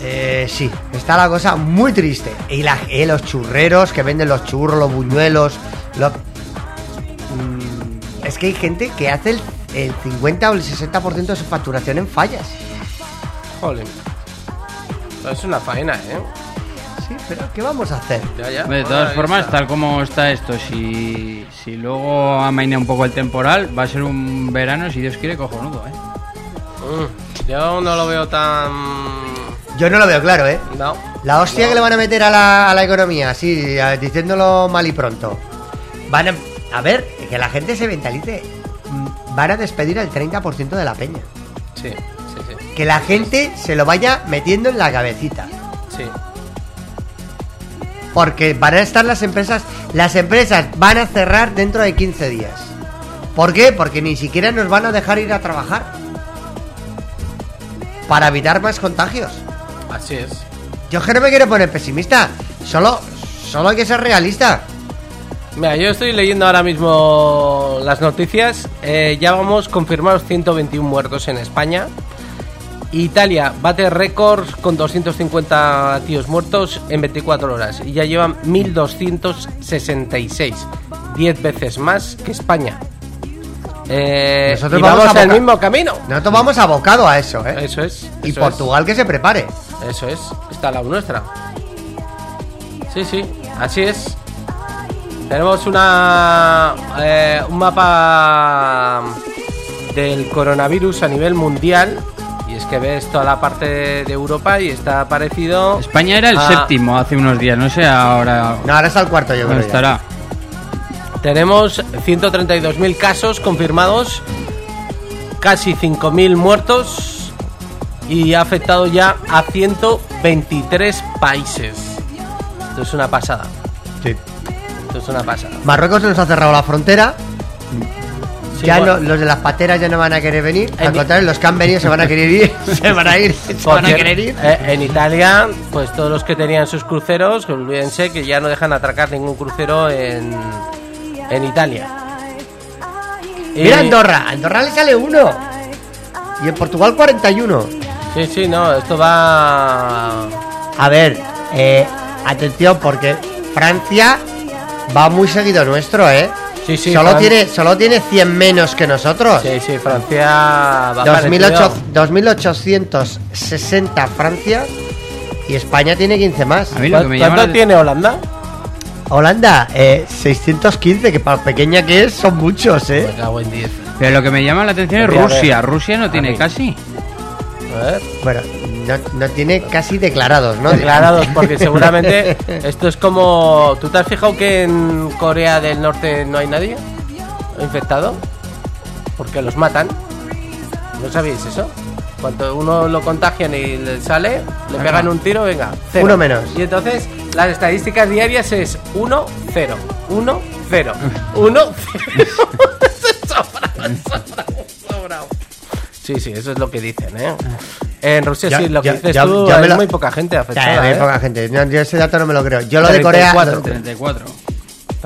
Eh, sí, está la cosa muy triste. Y la, eh, los churreros que venden los churros, los buñuelos, lo- Mm, es que hay gente que hace el, el 50 o el 60% de su facturación en fallas. Joder. Es una faena, ¿eh? Sí, pero ¿qué vamos a hacer? Ya, ya. De todas formas, está. tal como está esto, si, si luego amaina un poco el temporal, va a ser un verano, si Dios quiere, cojonudo, ¿eh? Mm, yo no lo veo tan. Yo no lo veo claro, ¿eh? No. La hostia que le van a meter a la, a la economía, así, a- diciéndolo mal y pronto. Van a, a ver, que la gente se mentalice. Mm, Van a despedir al 30% de la peña. Sí, sí, sí. Que la gente se lo vaya metiendo en la cabecita. Sí. Porque van a estar las empresas. Las empresas van a cerrar dentro de 15 días. ¿Por qué? Porque ni siquiera nos van a dejar ir a trabajar. Para evitar más contagios. Así es. Yo es que no me quiero poner pesimista. Solo, solo hay que ser realista. Mira, yo estoy leyendo ahora mismo las noticias. Eh, ya vamos confirmados 121 muertos en España. Italia bate récords con 250 tíos muertos en 24 horas y ya llevan 1266, 10 veces más que España. Eh, Nosotros y vamos vamos, a boca- mismo camino. Nosotros vamos abocado a eso, ¿eh? Eso es. y Portugal que se prepare. Es, eso es. Está la nuestra. Sí, sí, así es. Tenemos una eh, un mapa del coronavirus a nivel mundial y es que ves toda la parte de Europa y está parecido España era el a- séptimo hace unos días, no sé ahora No, ahora está el cuarto, yo creo. ya. estará. Tenemos 132.000 casos confirmados, casi 5.000 muertos y ha afectado ya a 123 países. Esto es una pasada. Sí. Esto es una pasada. Marruecos nos ha cerrado la frontera. Sí, ya bueno. no- los de las pateras ya no van a querer venir. Al En- contrario, los que han venido se van a querer ir. se van a ir. Se van a querer ir. eh, en Italia, pues todos los que tenían sus cruceros, olvídense que ya no dejan atracar ningún crucero en, en Italia. Mira Y- Andorra. Andorra le sale uno. Y en Portugal 41. Sí, sí, no, esto va... A ver, eh, atención, porque Francia va muy seguido nuestro, ¿eh? Sí, sí, solo, Fran- tiene, solo tiene 100 menos que nosotros. Sí, sí, Francia va 2800 parecido. 2860 Francia y España tiene 15 más. A mí lo que me llama ¿Cuánto la- tiene Holanda? Holanda, eh, 615, que para pequeña que es, son muchos, Me ¿eh? cago en 10. Pero lo que me llama la atención es. Rusia. Rusia no tiene casi. A ver. Bueno, no, no tiene casi declarados, ¿no? Declarados, porque seguramente esto es como... ¿Tú te has fijado que en Corea del Norte no hay nadie infectado? Porque los matan. ¿No sabéis eso? Cuando uno lo contagian y le sale, le pegan un tiro, venga, cero. Uno menos. Y entonces las estadísticas diarias es 1, 0, 1, Sí, sí, eso es lo que dicen, ¿eh? En Rusia Ya- sí, lo que ya- dices ya- tú, hay lo- muy poca gente Ya, afectada. hay ¿eh? poca gente. No, yo ese dato no me lo creo. Yo lo de Corea. 34. 34.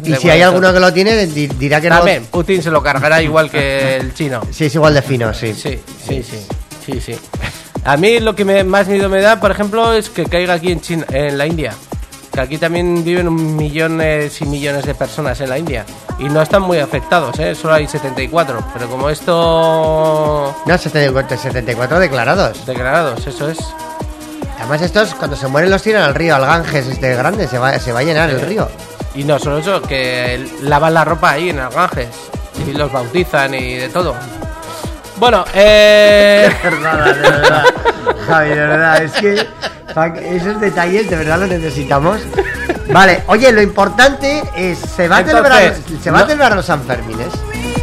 Y si hay alguno que lo tiene, di- dirá que no. También, Putin se lo cargará igual que el chino. Sí, es igual de fino, sí. Sí, sí, sí. Sí, sí. A mí lo que me- más miedo me da, por ejemplo, es que caiga aquí en China, en la India. Que aquí también viven millones y millones de personas en la India. Y no están muy afectados, ¿eh? Solo hay 74. Pero como esto... No, 74, 74 declarados. Declarados, eso es. Además, estos cuando se mueren los tiran al río, al Ganges este grande, se va, se va a llenar el río. Y no solo eso, que lavan la ropa ahí en el Ganges. Y los bautizan y de todo. Bueno, eh... verdad, de verdad. Javi, de verdad, es que esos detalles de verdad los necesitamos. Vale, oye, lo importante es, se va a Entonces, celebrar, se va a no- celebrar los Sanfermines.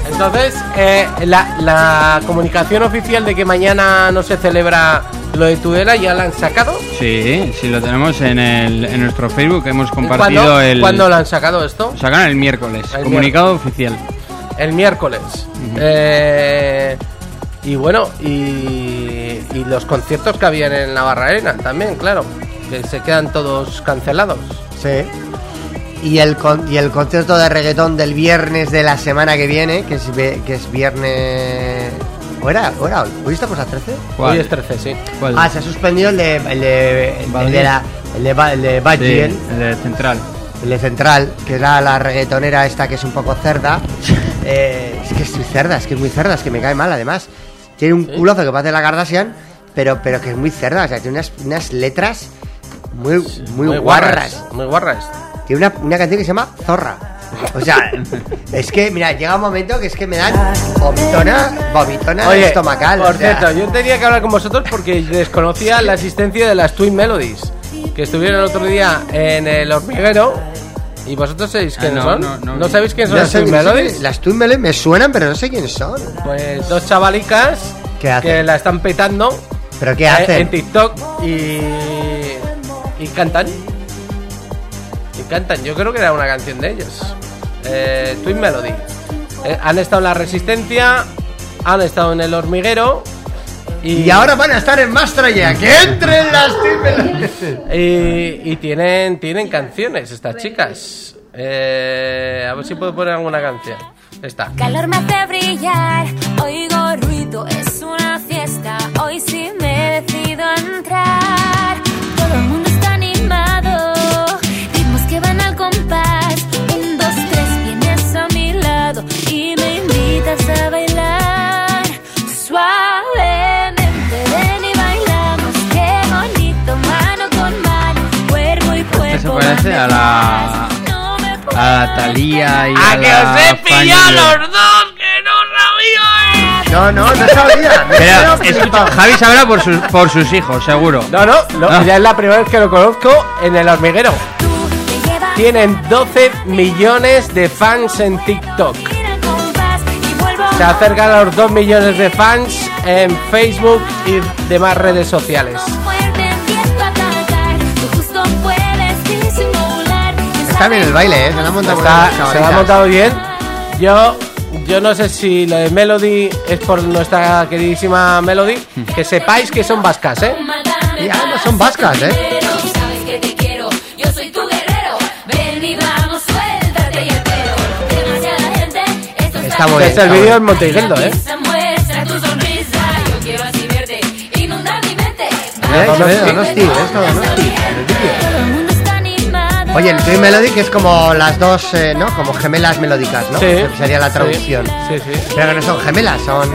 Entonces, eh, la, la comunicación oficial de que mañana no se celebra lo de Tudela ya la han sacado. Sí, sí, lo tenemos en, el, en nuestro Facebook. Hemos compartido ¿Cuándo, el. ¿Cuándo lo han sacado esto? Sacan el miércoles. El comunicado oficial. El miércoles. Eh, y bueno, y, y los conciertos que habían en Navarra Arena también, claro. Que se quedan todos cancelados. Sí. Y el, con- y el concierto de reggaetón del viernes de la semana que viene, que es, ve- que es viernes... ¿O era, o era hoy? ¿Hoy estamos a 13? ¿Cuál? Hoy es 13, sí. ¿Cuál? Ah, se ha suspendido el de, el de, el de, la, el de, Ba- el de Sí, Badgien, el de Central. el de Central, que era la reggaetonera esta que es un poco cerda. Eh, es que es muy cerda, es que es muy cerda, es que me cae mal además. Tiene un culozo que parece la Kardashian, pero, pero que es muy cerda, o sea, tiene unas, unas letras muy, muy, guarras. Muy guarras. Tiene una, una canción que se llama Zorra. O sea, es que, mira, llega un momento que es que me dan vomitona, vomitona Oye, estomacal. por o sea. cierto, yo tenía que hablar con vosotros porque desconocía la asistencia de las Twin Melodies, que estuvieron el otro día en el hormiguero. ¿Y vosotros sabéis Ah, quiénes no, son? no, no. ¿No sabéis quiénes son las Twin Melodies? Las Twin Melodies me suenan, pero no sé quiénes son. Pues dos chavalicas ¿Qué hacen? que la están petando ¿Pero qué eh, hacen? en TikTok y, y cantan. Y cantan, yo creo que era una canción de ellos. Eh, Twin Melody. Eh, han estado en la Resistencia, han estado en el hormiguero. Y, Y ahora van a estar en Mastraya. ¡Que entren las y, y tienen, tienen canciones estas chicas. Eh, a ver si puedo poner alguna canción. Esta. Calor me hace brillar, oigo ruido, es una fiesta. Hoy sí me decido a entrar. Todo el mundo está animado, ritmos que van al compás. Un, dos, tres, vienes a mi lado y me invitas a bailar. Parece a la- No A la Thalía y a, ¡A que la os he pillado los dos! ¡Que no sabía! eh! No, no, no sabía. Quedo escucha. Javi sabrá por sus, por sus hijos, seguro. No, no, no, Ah. ya es la primera vez que lo conozco en el hormiguero. Tienen 12 millones de fans en TikTok. Se acercan a los 2 millones de fans en Facebook y demás redes sociales. Está bien el baile, ¿eh? Se la han montado Está- buenas se lo montado bien. Yo, yo no sé si lo de Melody es por nuestra queridísima Melody. Que sepáis que son vascas, ¿eh? Y además son vascas, ¿eh? Está muy bien. el vídeo en Monteigueldo, ¿eh? Bien. ¿Eh? Donosti, Donosti, el vídeo. Oye, el Twin Melody que es como las dos, eh, ¿no? Como gemelas melódicas, ¿no? Sí. Que Sería la traducción. Sí, sí. Pero que no son gemelas, son...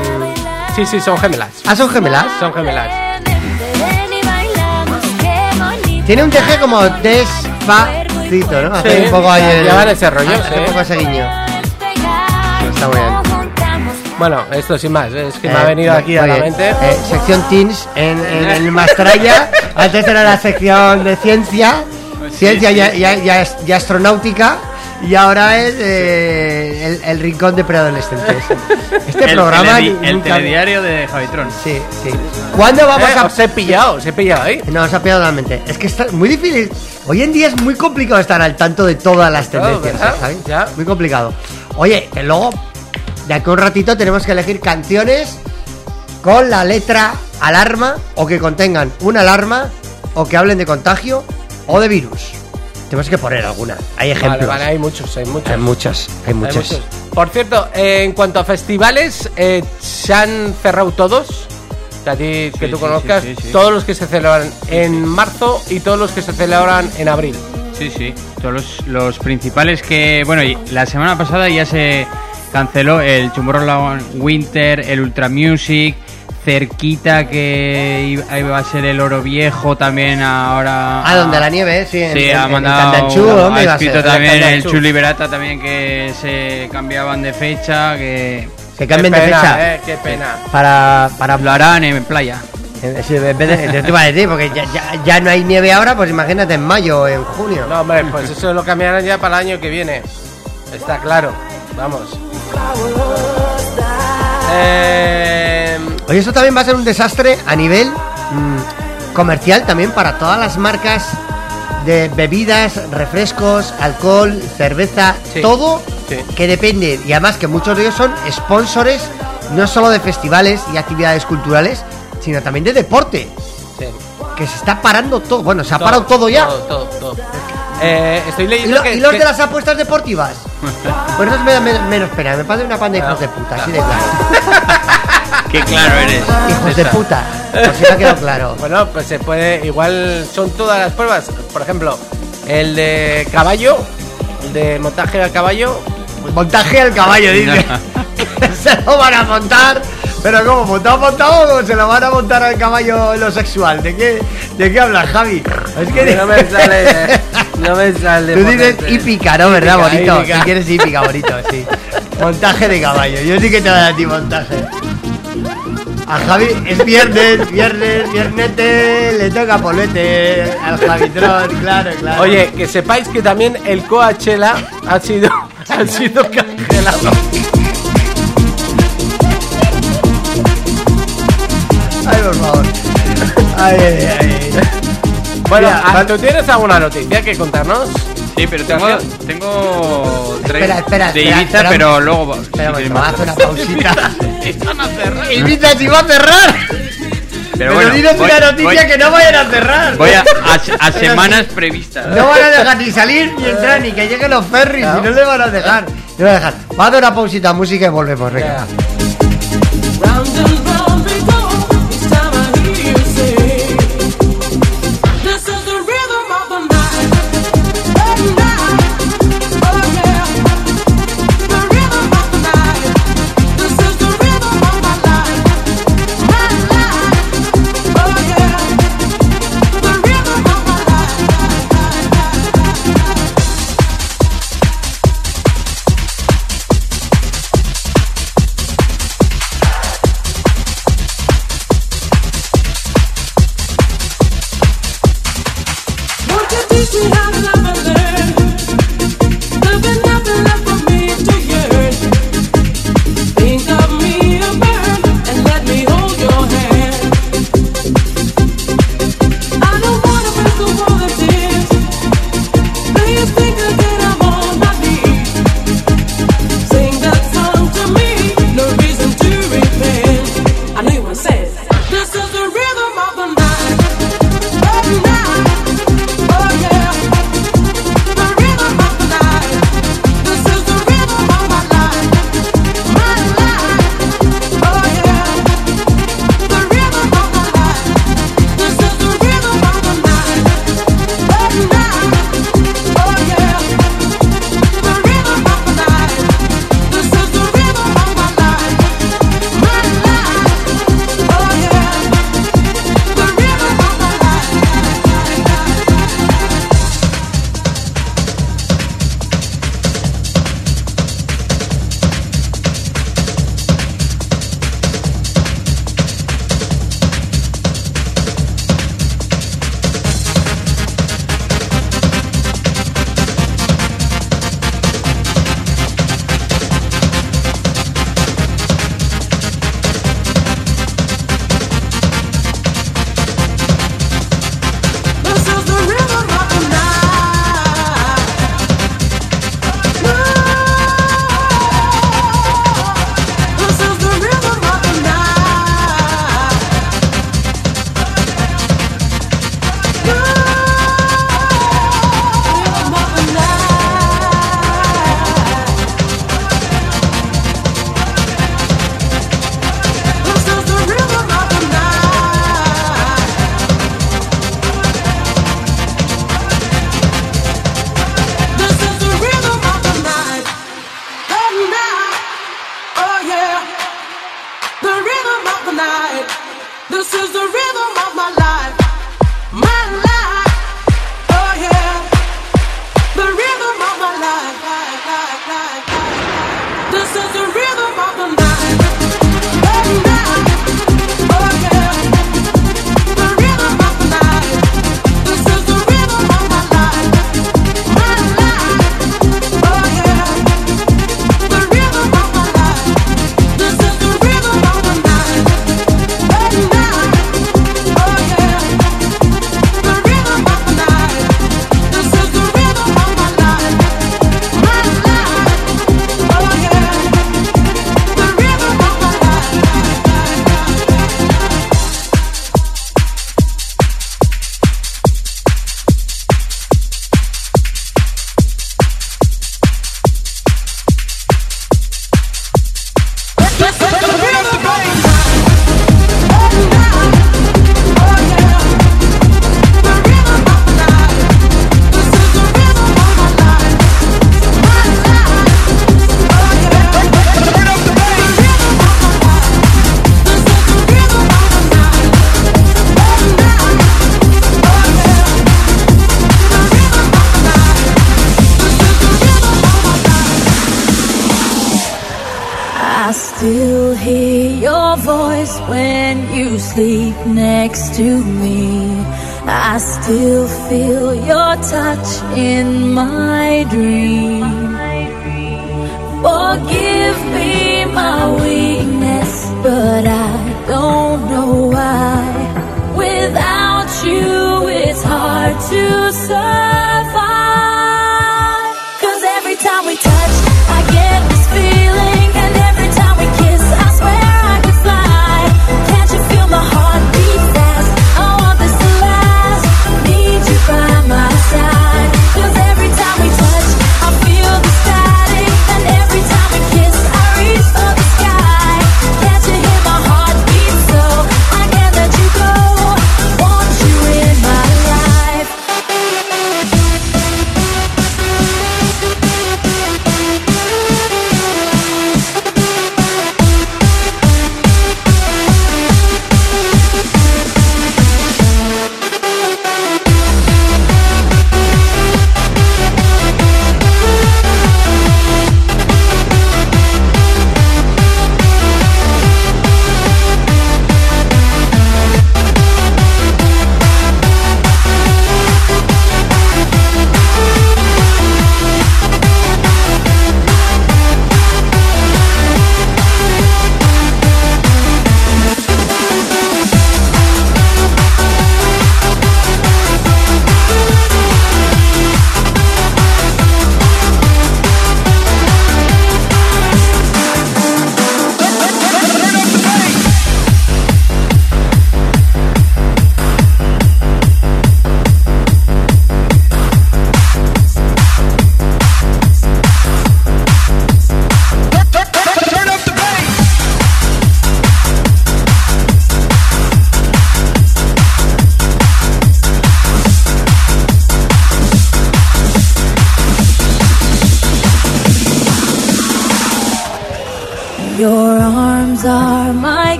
Sí, sí, son gemelas. Ah, son gemelas. Son gemelas. Tiene un teje como despacito, ¿no? Hace Sí, un poco ahí el... llevan ese rollo, Hace sí. un poco ese guiño. Está muy bien. Bueno, esto sin más, es que me Eh, ha venido muy aquí a la bien. mente. Eh, sección Teens en, en el Mastraya. Antes era la sección de ciencia. Ciencia y, y- y- y astronáutica. Y ahora es eh, el, el rincón de preadolescentes. Este el, programa. teledi- el telediario de Javitron. Sí, sí. ¿Cuándo vamos Eh, a.? os he pillado, os he pillado ahí. No, os ha pillado la mente. Es que está muy difícil. Hoy en día es muy complicado estar al tanto de todas las Claro, tendencias. ¿sabes? Ya. Muy complicado. Oye, que luego, de aquí a un ratito, tenemos que elegir canciones con la letra alarma o que contengan una alarma o que hablen de contagio o de virus. Tenemos que poner alguna. Hay Vale, ejemplos. vale, hay muchos, hay muchos. Hay muchas, hay Hay muchas. muchos. Por cierto, eh, en cuanto a festivales, eh, ¿se han cerrado todos? Que a ti, que Sí, tú sí, conozcas, sí, sí, sí. todos los que se celebran en marzo y todos los que se celebran en abril. Sí, sí. Todos los, los principales que. Bueno, y la semana pasada ya se canceló el Tomorrowland Winter, el Ultra Music, cerquita que iba a ser el Oro Viejo también ahora. Ah, donde la nieve, sí. en- Sí, en- ha en mandado. Candanchú, ¿dónde ha iba a escrito ser? también el Candanchú. Chuli Berata también que se cambiaban de fecha, que Que cambien de fecha. eh, qué pena. Para, para lo harán en playa. En vez de, te iba a decir, porque ya, ya- ya no hay nieve ahora, pues imagínate en mayo o en junio. No, hombre, pues eso lo cambiarán ya para el año que viene. Está claro. Vamos. Eh, Oye, esto también va a ser un desastre a nivel mm, comercial también para todas las marcas de bebidas, refrescos, alcohol, cerveza, Sí, todo sí. que depende. Y además que muchos de ellos son sponsores no solo de festivales y actividades culturales, sino también de deporte. sí. Que se está parando todo. Bueno, se ha parado todo ya. Todo, todo, todo. Eh, estoy ¿Y, leyendo lo- que, y los que- de las apuestas deportivas? Pues esos me men- menos pena, me parece una panda de hijos de puta, así de claro. Qué claro eres. Hijos de puta, por si no ha quedado claro. Bueno, pues se puede. Igual son todas las pruebas. Por ejemplo, el de caballo, el de montaje a caballo. Montaje al caballo, dice. se lo van a montar. Pero ¿cómo? ¿Montado, montado o cómo se lo van a montar al caballo en lo sexual? ¿De qué, de qué hablas, Javi? Es que No me sale. No me sale. Tú dices hípica, ¿no? ¿Verdad, bonito? Si quieres hípica, bonito, sí. Montaje de caballo. Yo sí que te voy a dar a ti montaje. A Javi es viernes, viernes, viernete, le toca polvete al Javitron, claro, claro. Oye, que sepáis que también el Coachella ha sido, ha sido cancelado. Ay, por favor. Ay, ay, ay. Bueno, Mira, ¿tú tienes alguna noticia que contarnos? Sí, pero tengo, tengo Espera, espera, de espera, Ibiza, espera. pero luego. si Espera, bueno, más. haz una pausita. Están a cerrar. Ibiza si va a cerrar. Pero Pero bueno, voy- una noticia voy- que no vayan a cerrar. Voy a, a- a semanas previstas. No van a dejar ni salir ni entrar ni que lleguen los ferries, Claro. si no le van a dejar. No van a dejar. Va a dar una pausita a música y volvemos, venga.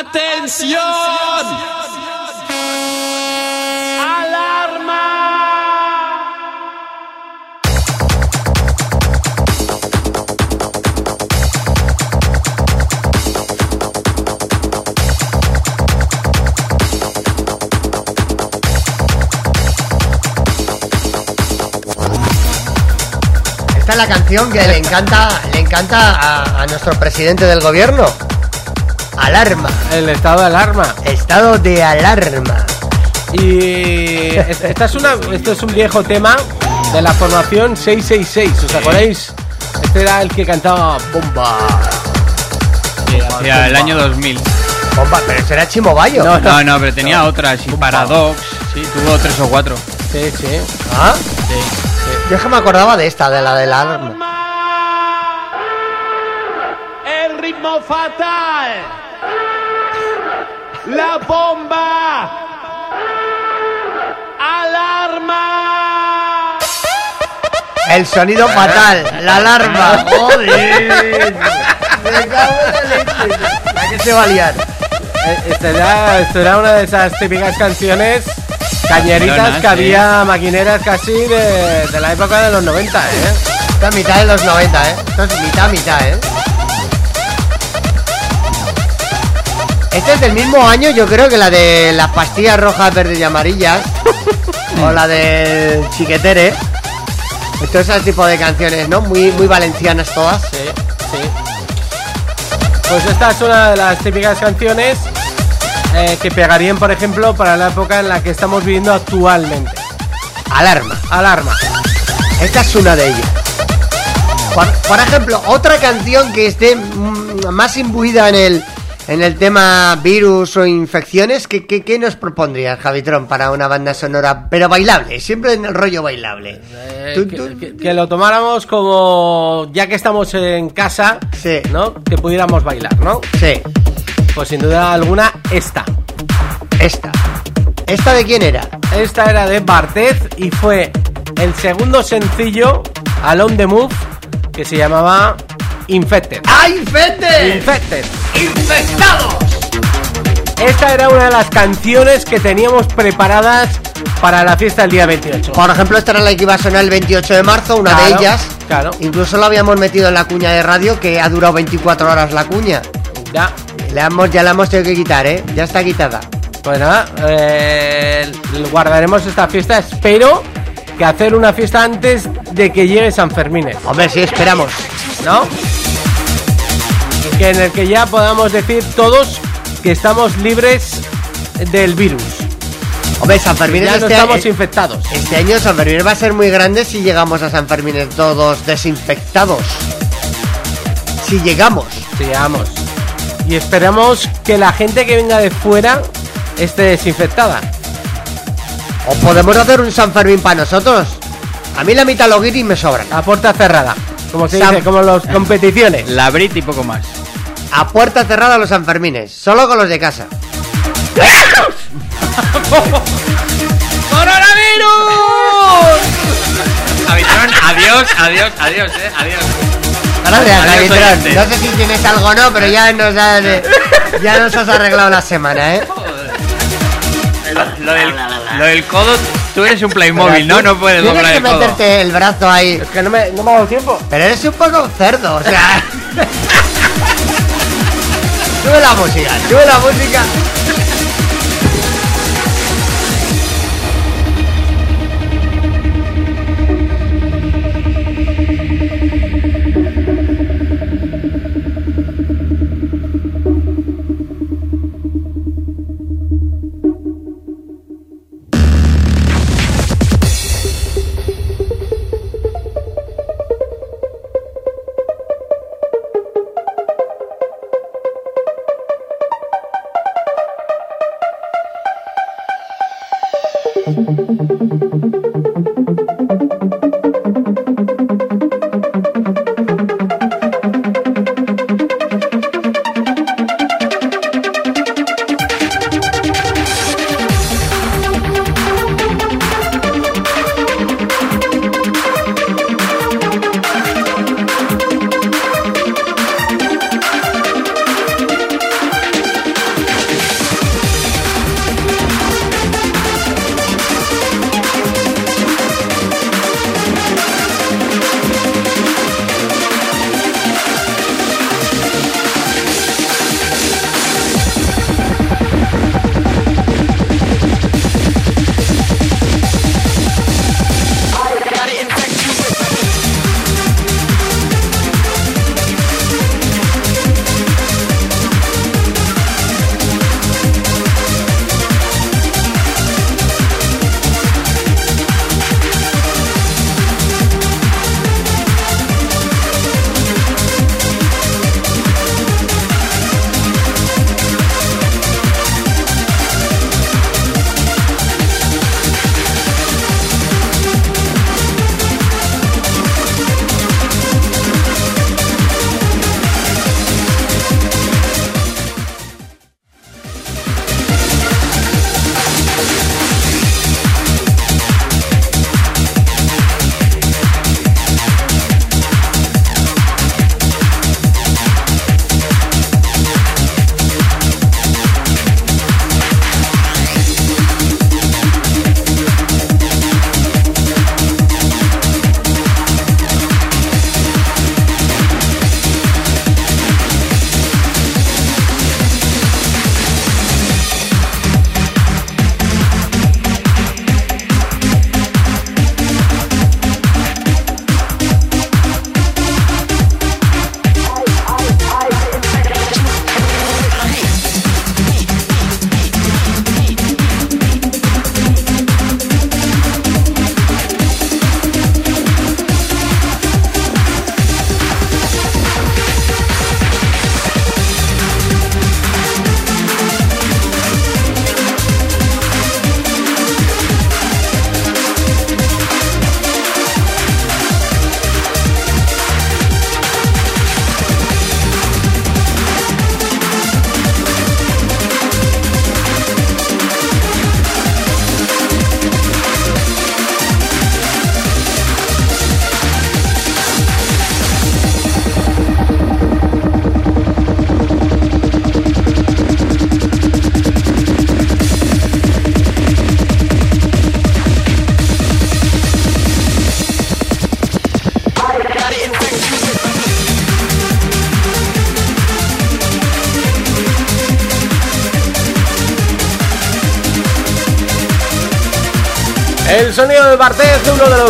¡Atención! ¡Alarma! Esta es la canción que le encanta, le encanta a, a nuestro presidente del gobierno. Alarma. El estado de alarma. Estado de alarma. Y es- esta es una, esto es un viejo tema de la formación 666. ¿Os acordáis? Este era el que cantaba Bomba. Hacia el año 2000. Bomba, pero ese era Chimo Bayo. No, No, no, pero tenía otras. Y Paradox. Sí, tuvo tres o cuatro. Sí, sí. ¿Ah? Sí. Yo es que me acordaba de esta, de la de la alarma. El ritmo fatal. La bomba. Alarma. El sonido fatal, la alarma. Joder. Me cago en la leche. ¿A qué se va a liar? Eh, Esta era, esto era una de esas típicas canciones cañeritas que sí. había maquineras casi de, de la época de los 90, ¿eh? Esta es mitad de los 90, ¿eh? Esto es mitad, mitad, ¿eh? Este es del mismo año, yo creo que la de las pastillas rojas, verdes y amarillas. o la del chiquetere. Esto es el tipo de canciones, ¿no? Muy, muy valencianas todas. Sí, sí. Pues esta es una de las típicas canciones eh, que pegarían, por ejemplo, para la época en la que estamos viviendo actualmente. Alarma. Alarma. Esta es una de ellas. Por, por ejemplo, otra canción que esté mm, más imbuida en el, en el tema virus o infecciones, ¿qué, qué, qué nos propondrías, Javitron, para una banda sonora, pero bailable? Siempre en el rollo bailable. Eh, Tú- que, tú- que- que lo tomáramos como, ya que estamos en casa, Sí. ¿no? Que pudiéramos bailar, ¿no? Sí, Pues sin duda alguna, esta. esta. ¿Esta de quién era? Esta era de Bartez y fue el segundo sencillo al On The Move que se llamaba Infected. ¡Ay, Infected! Infected. ¡Infectados! Esta era una de las canciones que teníamos preparadas para la fiesta del día 28. Por ejemplo, esta era la que iba a sonar el 28 de marzo, una de ellas. claro. Incluso la habíamos metido en la cuña de radio, que ha durado 24 horas la cuña. Ya, La hemos, ya la hemos tenido que quitar, ¿eh? Ya está quitada. pues nada, eh, guardaremos esta fiesta. Espero que hacer una fiesta antes de que llegue San Fermín, Hombre, sí, esperamos. ¿no? Que en el que ya podamos decir todos que estamos libres del virus. Hombre, San Fermín Ya no este, estamos eh, infectados. este año San Fermín va a ser muy grande si llegamos a San Fermín todos desinfectados. Si llegamos. Sigamos. Y esperamos que la gente que venga de fuera esté desinfectada. O podemos hacer un San Fermín para nosotros. A mí la mitad los guiris me sobran. A puerta cerrada. Como se dice, como las competiciones. La Brit y poco más. A puerta cerrada los Sanfermines, solo con los de casa. Javitrón, adiós, adiós, adiós, eh, adiós. Gracias, Adiós. No sé si tienes algo o no, pero ya nos has, eh, ya nos has arreglado la semana, ¿eh? Lo del, lo del codo, tú eres un Playmobil, ¿no? No puedes Tienes doblar que el codo. meterte el brazo ahí. Es que no me, no me ha dado tiempo. Pero eres un poco cerdo, o sea. sube la música, sube la música.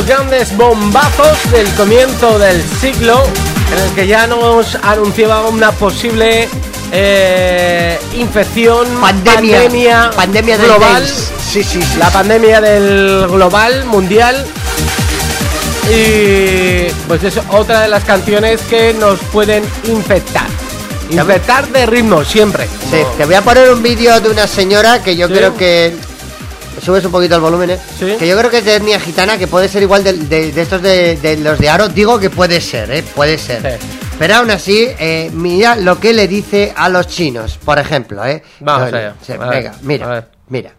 Los grandes bombazos del comienzo del siglo, en el que ya nos anunciaba una posible eh, infección, Pandemia. pandemia, Pandemia global. Sí, sí, sí. la pandemia del global, mundial. Y pues es otra de las canciones que nos pueden infectar. Infectar de ritmo, siempre. Sí, te voy a poner un vídeo de una señora que yo creo que. Subes un poquito el volumen, ¿eh? Sí. Que yo creo que es de etnia gitana, que puede ser igual de, de- de estos de, de los de Aro. Digo que puede ser, ¿eh? Puede ser. Sí. Pero aún así, eh, mira lo que le dice a los chinos, por ejemplo, ¿eh? Vamos No, allá. ver, venga, a mira, ver. mira.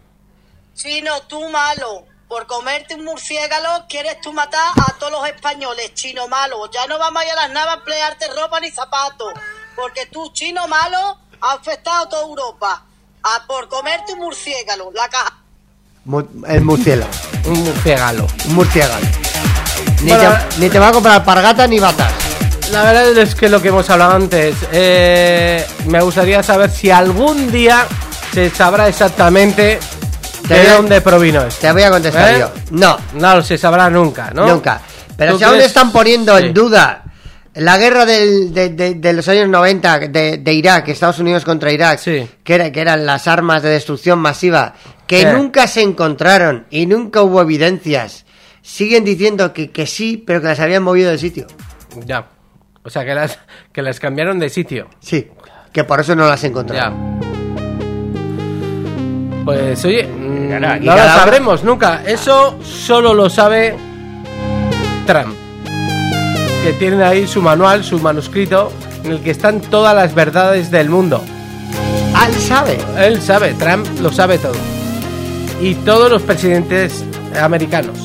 Chino, tú malo. Por comerte un murciélago quieres tú matar a todos los españoles, chino malo. Ya no vamos a ir a las navas a emplearte ropa ni zapatos. Porque tú, chino malo, has afectado a toda Europa. A por comerte un murciélago. La caja. Mu- el murciélago. Un murciélago. Un murciélago. Ni, Bueno, te, ni te va a comprar alpargatas ni batas. La verdad es que lo que hemos hablado antes, eh, me gustaría saber si algún día se sabrá exactamente Te de dónde provino esto. Te voy a contestar ¿Eh? yo. No, No se sabrá nunca, ¿no? Nunca. Pero ¿Tú si aún crees? están poniendo Sí. en duda la guerra del- de, de- de los años 90 de, de Irak, Estados Unidos contra Irak, Sí. que, era- que eran las armas de destrucción masiva, que Sí. nunca se encontraron y nunca hubo evidencias, siguen diciendo que, que sí, pero que las habían movido del sitio. Ya. O sea, que las, que las cambiaron de sitio. Sí, que por eso no las Ya. encontraron. Pues oye, mm, y no lo sabremos nunca. Eso solo lo sabe Trump. Que tienen ahí su manual, su manuscrito, en el que están todas las verdades del mundo. Ah, él sabe. Él sabe, Trump lo sabe todo. Y todos los presidentes americanos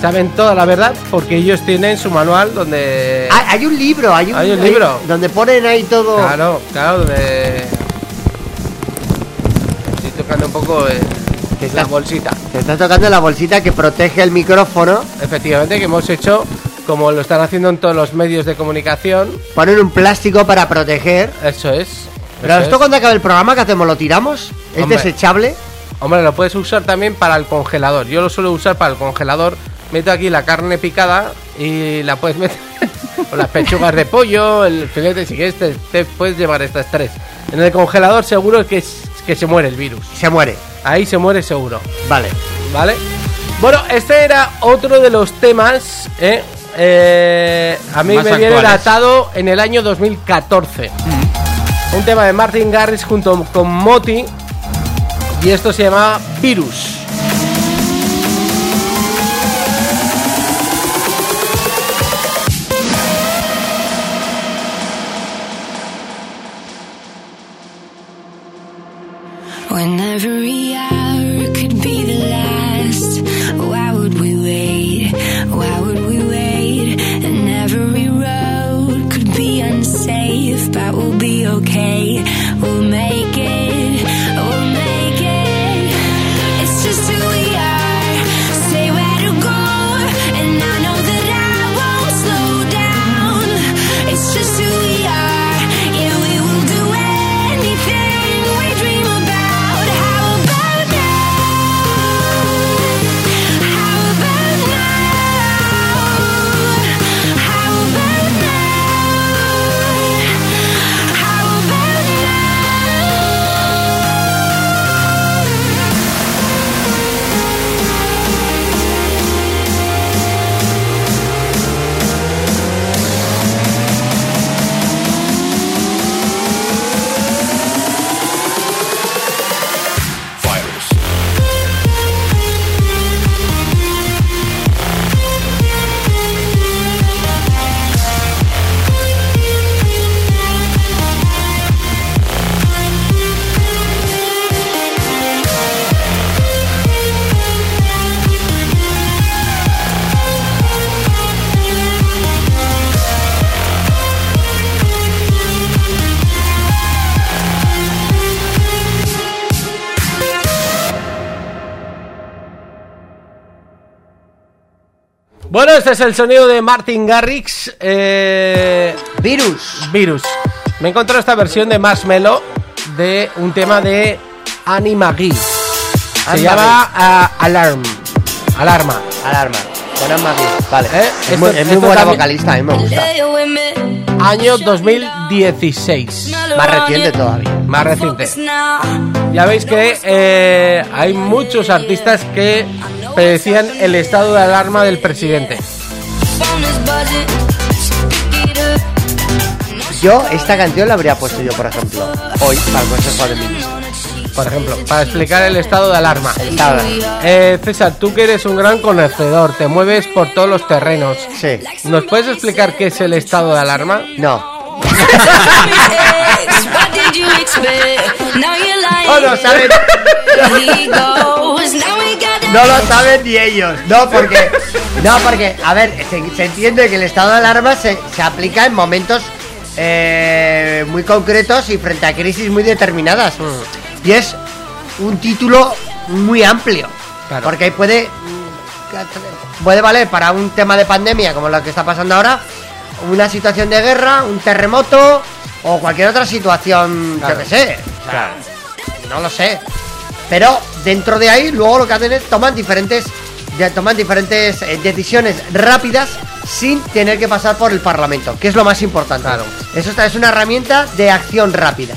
saben toda la verdad porque ellos tienen su manual donde... Ah, hay un libro, hay un, Hay un libro. donde ponen ahí todo. Claro, claro, donde... Estoy tocando un poco eh, la bolsita. Te está tocando la bolsita que protege el micrófono. Efectivamente, que hemos hecho, como lo están haciendo en todos los medios de comunicación, Ponen un plástico para proteger. eso es. Pero esto es. cuando acabe el programa, ¿qué hacemos? ¿Lo tiramos? ¿Es Hombre. desechable? Hombre, lo puedes usar también para el congelador. Yo lo suelo usar para el congelador. Meto aquí la carne picada y la puedes meter. o las pechugas de pollo, el filete, si quieres, te, te puedes llevar estas tres. En el congelador seguro que, es- que se muere el virus. Se muere. Ahí se muere seguro. Vale. ¿Vale? Bueno, este era otro de los temas. ¿eh? Eh, a mí Más me viene actuales. datado en el año 2014. Un tema de Martin Garrix junto con Moti. Y esto se llama Virus. Este es el sonido de Martin Garrix. eh, Virus. Virus. Me he encontrado esta versión de Marshmello de un tema de Anima Gui. Se llama ah, Alarm. Alarma. Alarma. Con Alma Gui. Vale. ¿Eh? Es, Esto- muy, es muy esto buena también- vocalista, a mí me gusta. Año 2016. Más reciente todavía. Más reciente. Ya veis que eh, hay muchos artistas que predecían el estado de alarma del presidente. Yo esta canción la habría puesto yo, por ejemplo, hoy para el Consejo de Ministros. Por ejemplo, para explicar el estado de alarma. Estado de alarma. Eh, César, tú que eres un gran conocedor, te mueves por todos los terrenos. Sí. ¿Nos puedes explicar qué es el estado de alarma? No. No lo saben. Got No lo saben ni ellos. No, porque. No, porque, a ver, se, se entiende que el estado de alarma se, se aplica en momentos eh, muy concretos y frente a crisis muy determinadas. Y es un título muy amplio. Claro. Porque ahí puede. Puede valer para un tema de pandemia como lo que está pasando ahora, una situación de guerra, un terremoto o cualquier otra situación, Claro. yo que sé. O sea, no lo sé. Pero dentro de ahí, luego lo que hacen es toman diferentes, toman diferentes eh, decisiones rápidas sin tener que pasar por el Parlamento, que es lo más importante. Claro. Eso está- es una herramienta de acción rápida.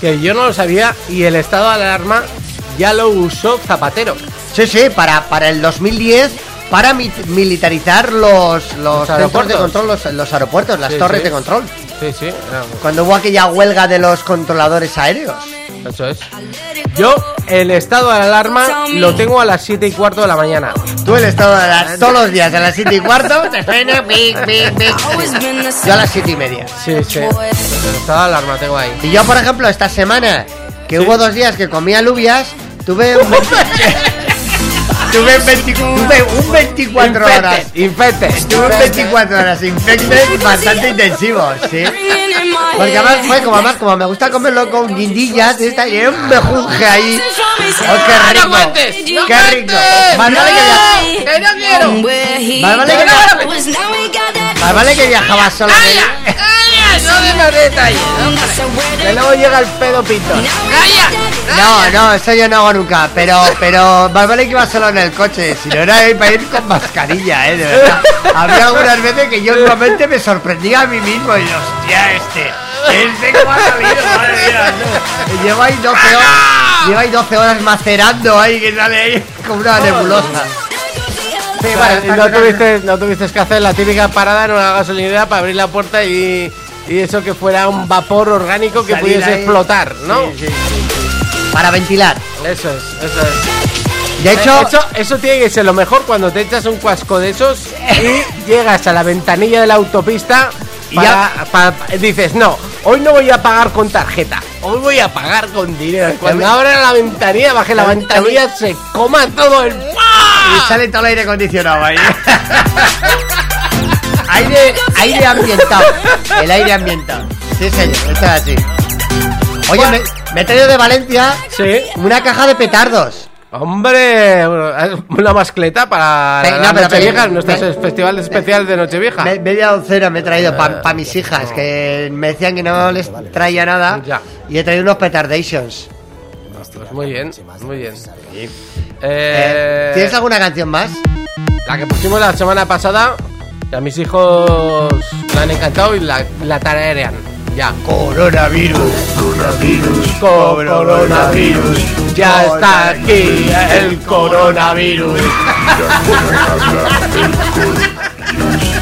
Que yo no lo sabía y el estado de alarma ya lo usó Zapatero. Sí, sí, para, para el 2010, para mi- militarizar los, los, centros de aeropuertos. control, los, los aeropuertos, las Sí, torres sí. de control. Sí, sí. Cuando hubo aquella huelga de los controladores aéreos. Eso es. Yo, el estado de alarma lo tengo a las 7 y cuarto de la mañana. Tú el estado de las, todos los días a las 7 y cuarto te suena pic, pic, pic. Yo a las 7 y media. Sí, sí. El estado de alarma tengo ahí. Y yo, por ejemplo, esta semana, que hubo dos días que comía alubias, tuve un, tuve un, 20 tuve un 24 horas. Infectes. Tuve un 24 horas infectes bastante intensivos, sí. Porque además fue como además como me gusta comerlo con guindillas, esta, y era un mejunje ahí. ¡Oh, qué rico! ¡Qué rico! Más vale que, via- ¡Que no quiero! más vale que, via- más vale que viajaba sola. ¡No de más detalles! Que luego llega el pedo pito. No, no, eso yo no hago nunca, pero, pero más vale que iba solo en el coche, si no era para ir con mascarilla, eh, de verdad. Había algunas veces que yo realmente me sorprendía a mí mismo y hostia, este, este cómo ha salido, madre mía, no. Ahí 12 horas, lleva ahí 12 horas macerando ahí, que sale ahí como una nebulosa. Sí, está no tuviste, no tuviste que hacer la típica parada en una gasolinera para abrir la puerta y, y eso que fuera un vapor orgánico que Salir pudiese ahí. explotar, ¿no? Sí, sí, sí. Para ventilar. Eso es, eso es. De hecho, Eh, eso, eso tiene que ser lo mejor cuando te echas un cuasco de esos y llegas a la ventanilla de la autopista Y para, para- dices, no, hoy no voy a pagar con tarjeta, hoy voy a pagar con dinero. Cuando abra la ventanilla, baje la ventanilla, se coma todo el... Y sale todo el aire acondicionado ahí. aire, aire ambientado. El aire ambientado. Sí, señor, esto es así. Oye, me, me he traído de Valencia Sí. una caja de petardos. Hombre, una mascleta para Pe- la no, pero Nochevieja, pe- nuestro pe- festival especial de Nochevieja. Me- media docena me he traído para mis hijas, que me decían que no les traía nada. Ya. Y he traído unos petardations. Pues muy bien, muy bien. Eh, Eh, ¿Tienes alguna canción más? La que pusimos la semana pasada, a mis hijos la han encantado y la, la tararean. Ya. Coronavirus. Coronavirus, ya está aquí el coronavirus.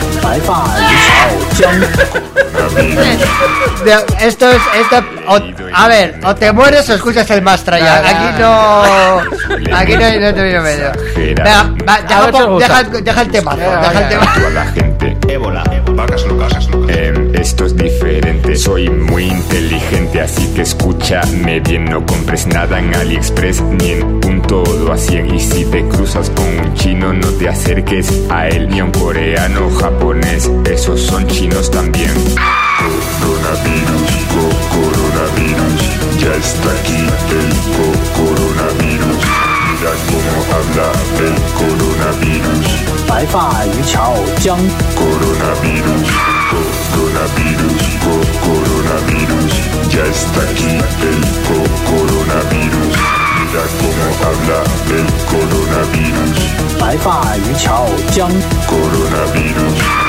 De- esto es. Esto, o- a ver, o te mueres o escuchas el más traya. Aquí no. Aquí no hay no te viene medio. Venga, va, A deja, el tema. Deja el tema. la gente. Ébola, vacas locas. Em, esto es diferente, soy muy inteligente, así que escúchame bien, no compres nada en AliExpress ni en un todo a 100. Y si te cruzas con un chino, no te acerques a él, ni a un coreano o japonés, esos son chinos también. Coronavirus, coronavirus, ya está aquí el coronavirus. Mira cómo habla el coronavirus. Coronavirus, coronavirus, co- coronavirus, ya está aquí el co- coronavirus. Mira cómo habla el coronavirus. Coronavirus.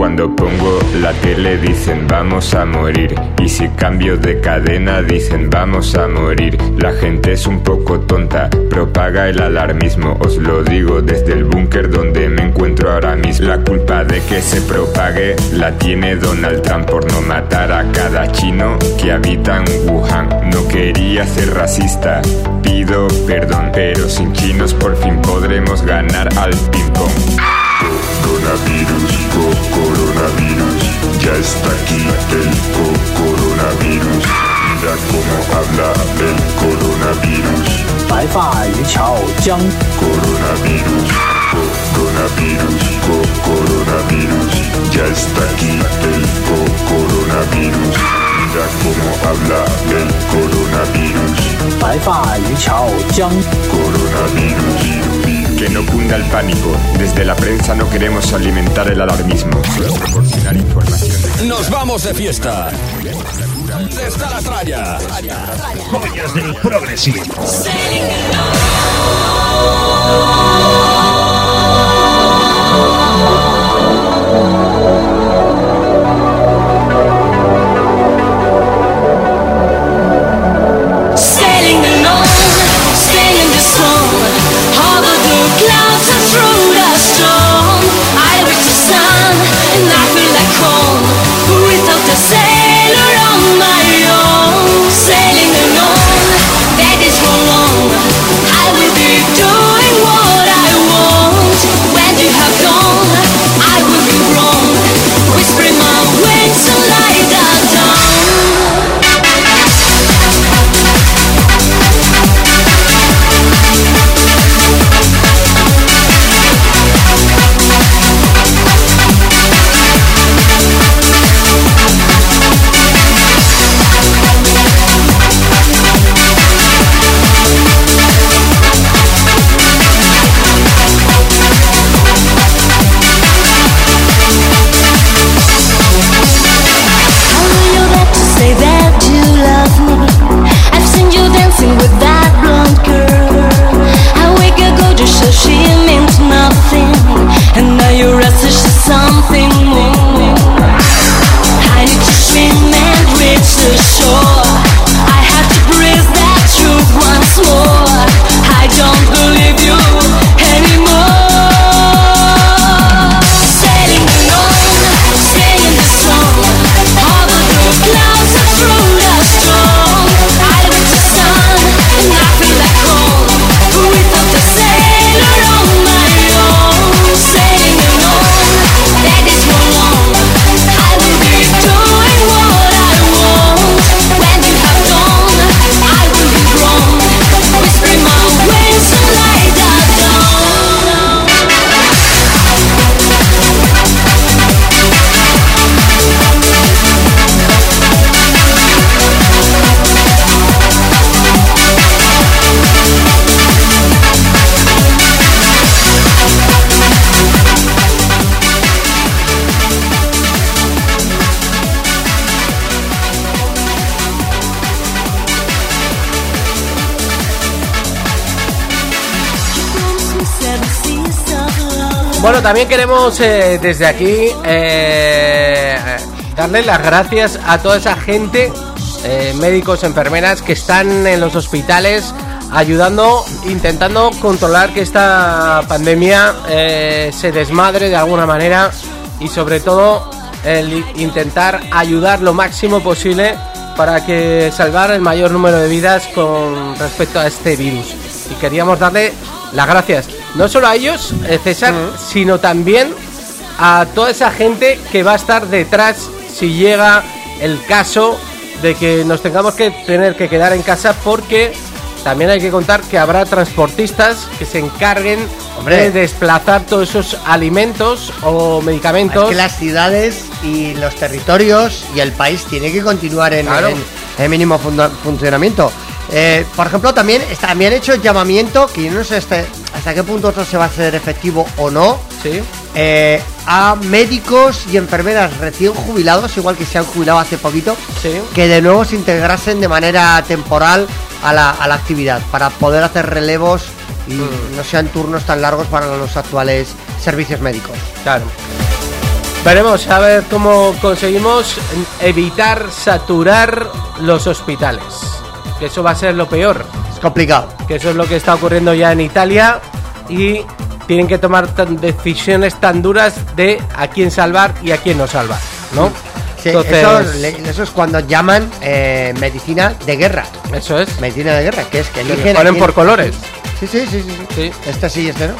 Cuando pongo la tele dicen vamos a morir y si cambio de cadena dicen vamos a morir. La gente es un poco tonta, propaga el alarmismo, os lo digo desde el búnker donde me encuentro ahora mismo. La culpa de que se propague la tiene Donald Trump por no matar a cada chino que habita en Wuhan. No quería ser racista, pido perdón, pero sin chinos por fin podremos ganar al ping pong. Coronavirus, co- coronavirus, ya está aquí el co- coronavirus. Mira cómo habla el coronavirus. Coronavirus, co- coronavirus, co- coronavirus, ya está aquí el co- coronavirus. Mira cómo habla el coronavirus. Coronavirus. Que no cunda el pánico. Desde la prensa no queremos alimentar el alarmismo, solo proporcionar información. de Nos vamos de fiesta. ¿Dónde está la tralla? Joyas del progresivo. También queremos eh, desde aquí eh, darle las gracias a toda esa gente, eh, médicos, enfermeras, que están en los hospitales ayudando, intentando controlar que esta pandemia eh, se desmadre de alguna manera y sobre todo intentar ayudar lo máximo posible para que salvar el mayor número de vidas con respecto a este virus. Y queríamos darle las gracias, no solo a ellos, eh, César, sino también a toda esa gente que va a estar detrás si llega el caso de que nos tengamos que tener que quedar en casa porque también hay que contar que habrá transportistas que se encarguen de desplazar todos esos alimentos o medicamentos. Es que las ciudades y los territorios y el país tiene que continuar en, Claro. en- en mínimo funcionamiento. Eh, por ejemplo, también también hecho el llamamiento, que yo no sé hasta, hasta qué punto esto se va a hacer efectivo o no, Sí. eh, a médicos y enfermeras recién jubilados, igual que se han jubilado hace poquito, Sí. que de nuevo se integrasen de manera temporal a la, a la actividad, para poder hacer relevos y Mm. no sean turnos tan largos para los actuales servicios médicos. Claro. Veremos a ver cómo conseguimos evitar saturar los hospitales. Que eso va a ser lo peor. Es complicado. Que eso es lo que está ocurriendo ya en Italia y tienen que tomar decisiones tan duras de a quién salvar y a quién no salvar, ¿no? Sí, Entonces- eso, es cuando llaman eh, medicina de guerra. Eso es. Medicina de guerra, que es que eligen. ponen por colores. Sí, sí, sí, sí, sí. Este sí este no.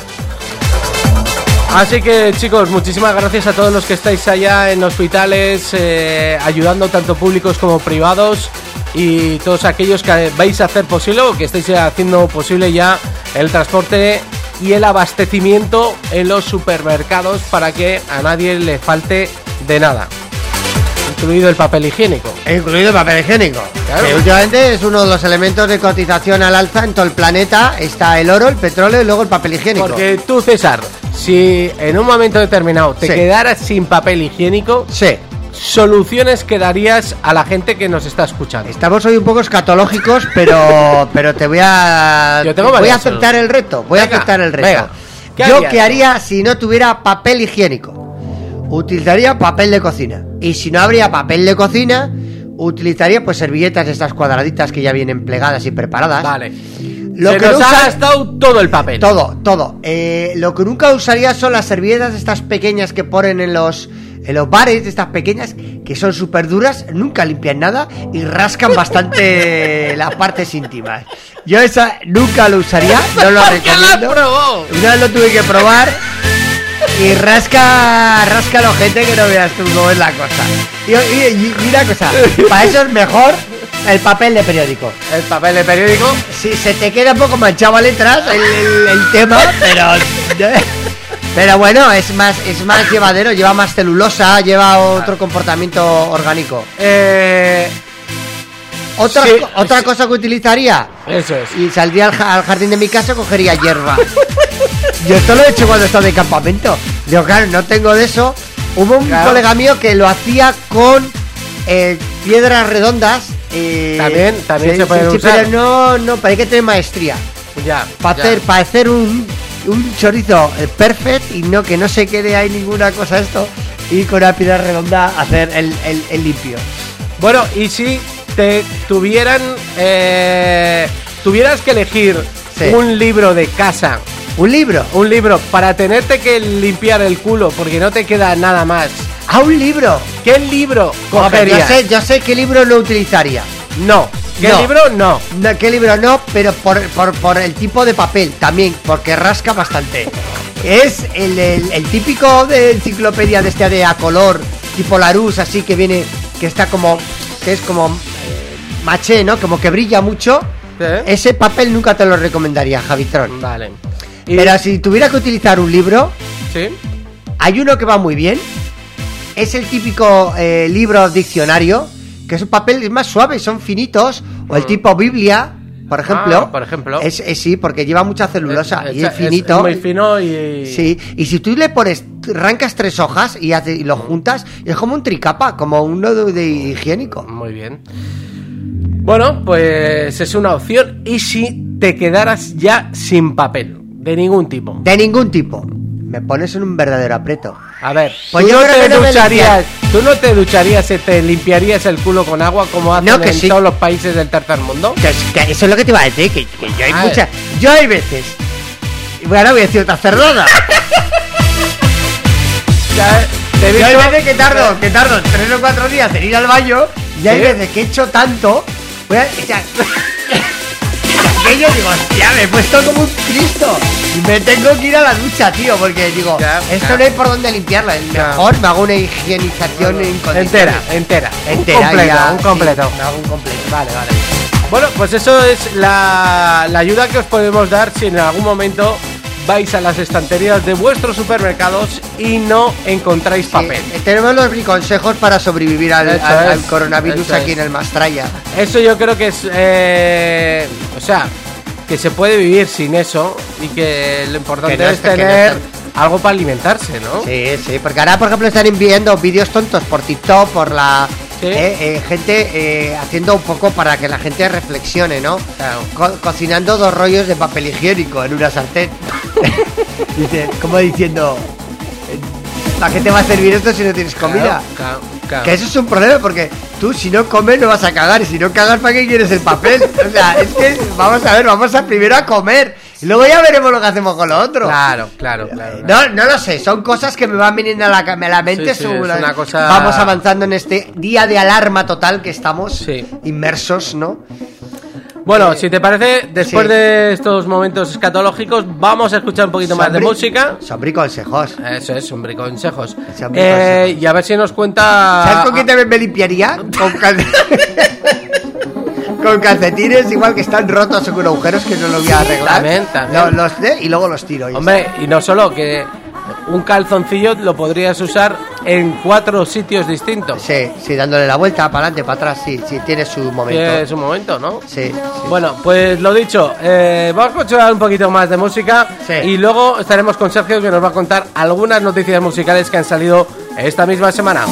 Así que chicos, muchísimas gracias a todos los que estáis allá en hospitales, eh, ayudando tanto públicos como privados y todos aquellos que vais a hacer posible o que estáis haciendo posible ya el transporte y el abastecimiento en los supermercados para que a nadie le falte de nada, incluido el papel higiénico. Incluido el papel higiénico. Claro. Que últimamente es uno de los elementos de cotización al alza en todo el planeta. Está el oro, el petróleo y luego el papel higiénico. Porque tú, César, si en un momento determinado te Sí. quedaras sin papel higiénico, Sí. soluciones que darías a la gente que nos está escuchando. Estamos hoy un poco escatológicos, pero, pero te voy a. Yo tengo voy a aceptar el reto. Voy Venga, a aceptar el reto. venga. ¿Qué Yo qué haría si no tuviera papel higiénico. Utilizaría papel de cocina. Y si no habría papel de cocina, utilizaría pues servilletas de estas cuadraditas que ya vienen plegadas y preparadas. Vale. Lo Se que nos no ha gastado todo el papel. Todo, todo. Eh, lo que nunca usaría son las servilletas estas pequeñas que ponen en los en los bares, estas pequeñas que son súper duras, nunca limpian nada y rascan bastante las partes íntimas. Yo esa nunca lo usaría, no lo recomiendo. Una vez lo tuve que probar y rasca, rasca la gente que no veas tú cómo es la cosa. Y, y- y una cosa, para eso es mejor el papel de periódico. El papel de periódico. Sí, se te queda un poco manchado a letras el, el- el tema, pero. Pero bueno, es más, es más llevadero, lleva más celulosa, lleva otro comportamiento orgánico. Eh, Otra, Sí, co- otra sí. cosa que utilizaría, eso es. y saldría al, ja- al jardín de mi casa, cogería hierba. Yo esto lo he hecho cuando estaba de campamento. Yo, claro, no tengo de eso. Hubo un Claro. colega mío que lo hacía con eh, piedras redondas. eh, También- también se sí, usar. Pero no, no, pero hay que tener maestría. Ya. Para hacer, para hacer un, un chorizo eh, perfect y no que no se quede ahí ninguna cosa esto. Y con una piedra redonda hacer el, el- el limpio. Bueno, y si te tuvieran. eh, tuvieras que elegir Sí. un libro de casa. Un libro. Un libro para tenerte que limpiar el culo porque no te queda nada más. ¡A un libro! ¿Qué libro yo sé, yo sé qué libro no utilizaría. No. ¿Qué No. libro? No. No, ¿Qué libro no? Pero por, por- por el tipo de papel también, porque rasca bastante. Es el, el- el típico de enciclopedia de este de a color, tipo Larousse, así que viene, que está como, que es como eh, maché, ¿no? Como que brilla mucho. ¿Eh? Ese papel nunca te lo recomendaría, Javitron. Vale. Y- Pero si tuviera que utilizar un libro, ¿Sí? hay uno que va muy bien. Es el típico eh, libro diccionario, que es un papel más suave, son finitos, o el tipo Biblia, por ejemplo. Ah, por ejemplo. Es, es- sí, porque lleva mucha celulosa Es- y es finito. es muy fino y. Sí, y si tú le pones, arrancas tres hojas y, hace- y lo juntas, es como un tricapa, como uno de, de higiénico. Muy bien. Bueno, pues es una opción. ¿Y si te quedaras ya sin papel? De ningún tipo. De ningún tipo. me pones en un verdadero aprieto. A ver, Pues tú yo no te no ducharías, tú no te ducharías y te limpiarías el culo con agua como hacen No, que en sí. todos los países del tercer mundo. Que, es- que eso es lo que te iba a decir, que, que yo hay Ah, muchas. Yo hay veces. Bueno, voy a decir otra cerrada. Ya, te Yo hay veces que tardo, que tardo tres o cuatro días en ir al baño. Y hay ¿Sí? veces que he hecho tanto. Voy a. O sea, que yo digo, hostia, me he puesto como un Cristo. Y me tengo que ir a la ducha, tío. Porque digo, Ya, esto ya. no hay por dónde limpiarla. Mejor me hago una higienización en condiciones. entera, entera, Entera, un completo, ya, un sí, completo. me hago un completo. Vale, vale. Bueno, pues eso es la, la ayuda que os podemos dar si en algún momento vais a las estanterías de vuestros supermercados y no encontráis papel. Tenemos los consejos para sobrevivir al, coronavirus eso aquí es. en el Mastraya. Eso yo creo que es, eh, o sea, que se puede vivir sin eso y que lo importante Que no es no tener algo para alimentarse, ¿no? Sí, sí, porque ahora, por ejemplo, están enviando vídeos tontos por TikTok, por la. Sí. eh, eh, gente eh, haciendo un poco para que la gente reflexione, ¿no? Claro. Co- cocinando dos rollos de papel higiénico en una sartén. Dice, como diciendo, ¿para qué te va a servir esto si no tienes comida? Claro, claro, claro. Que eso es un problema porque tú si no comes no vas a cagar y si no cagas ¿para qué quieres el papel? O sea, es que vamos a ver, vamos a primero a comer y luego ya veremos lo que hacemos con lo otro. Claro, claro, claro. No, no lo sé, son cosas que me van viniendo a la, a la mente Sí, sí, según es una cosa- vamos avanzando en este día de alarma total que estamos Sí. inmersos, ¿no? Bueno, si te parece, después sí. de estos momentos escatológicos, vamos a escuchar un poquito más de música. Sombrí consejos. Eso es, consejos. Sombrí Eh, consejos. y a ver si nos cuenta. ¿Sabes con qué también me limpiaría? Con, con calcetines igual que están rotos o con agujeros que no los voy a arreglar. También, los de- y luego los tiro. y Hombre, y no solo que un calzoncillo lo podrías usar en cuatro sitios distintos. Sí, sí, dándole la vuelta para adelante, para atrás, sí, sí, tiene su momento. Es un momento, ¿no? Sí, sí. Bueno, pues lo dicho, eh, vamos a escuchar un poquito más de música Sí. y luego estaremos con Sergio que nos va a contar algunas noticias musicales que han salido esta misma semana.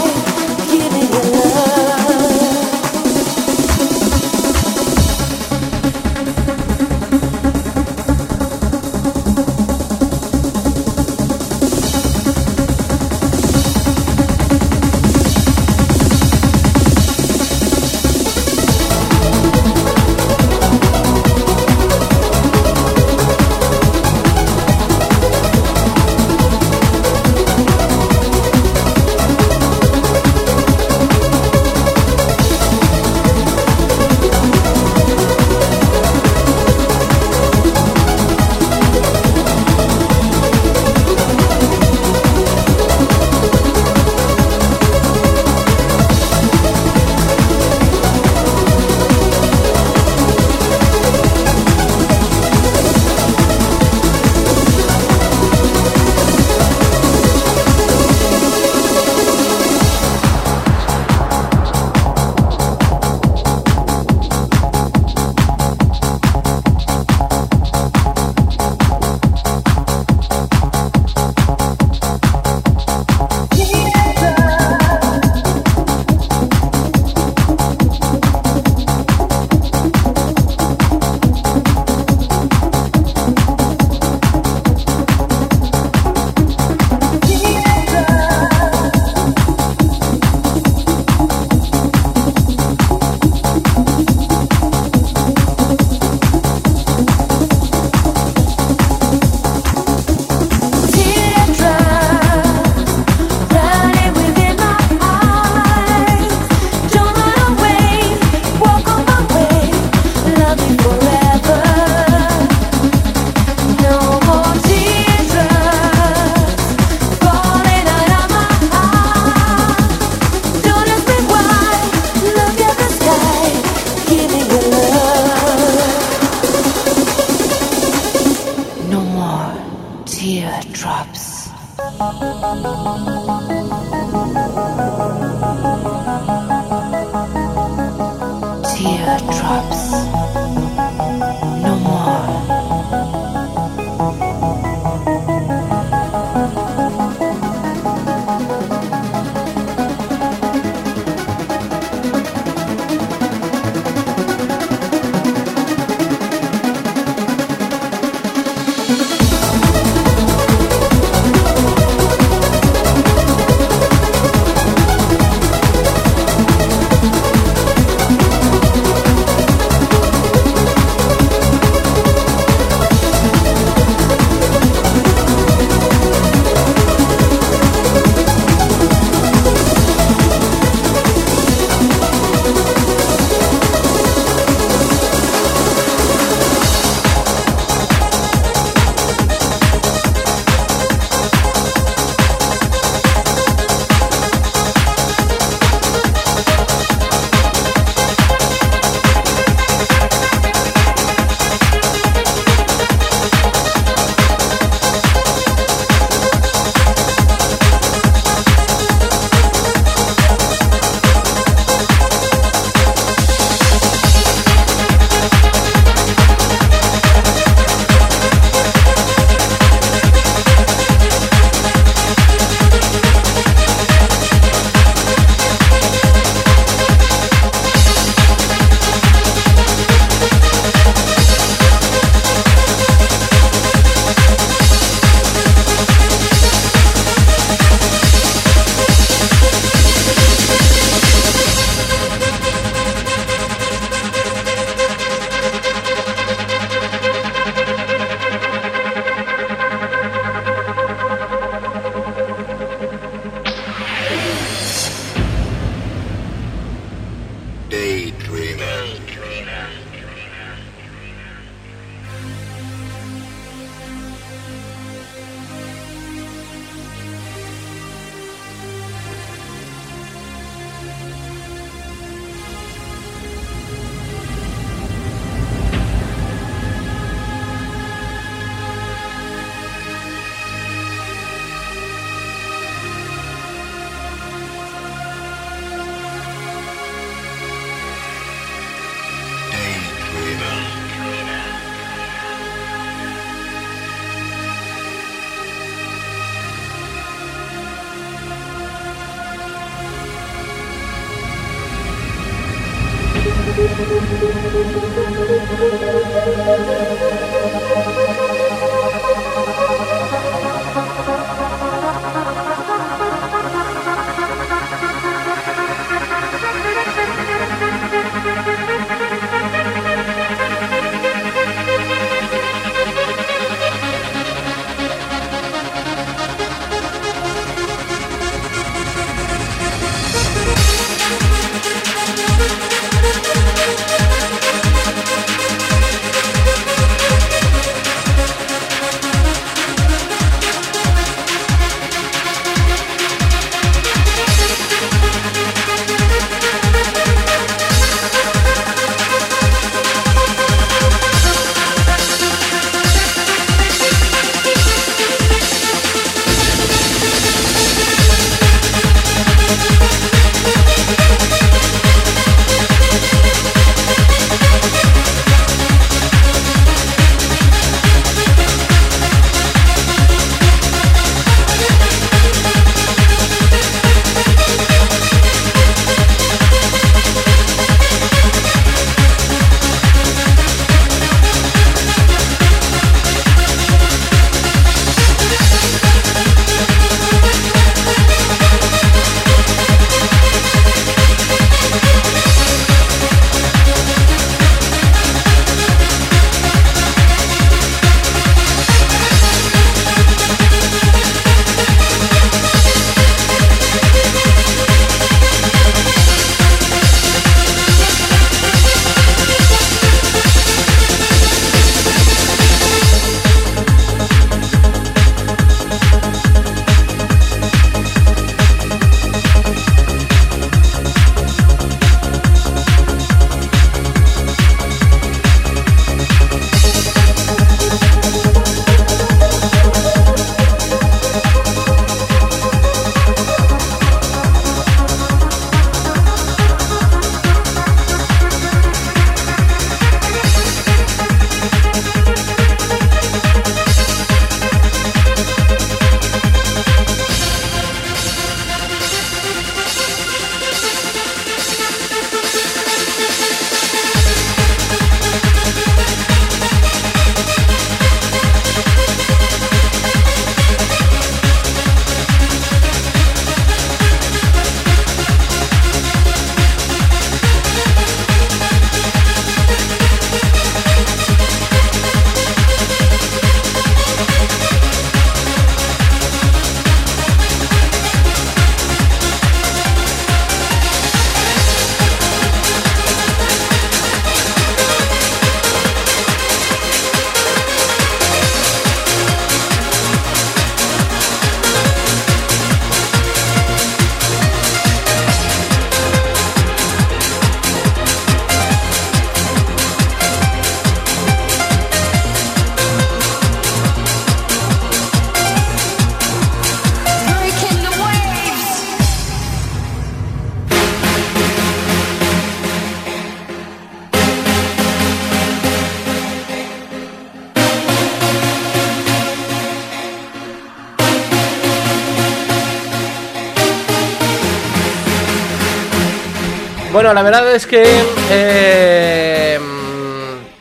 Bueno, la verdad es que eh,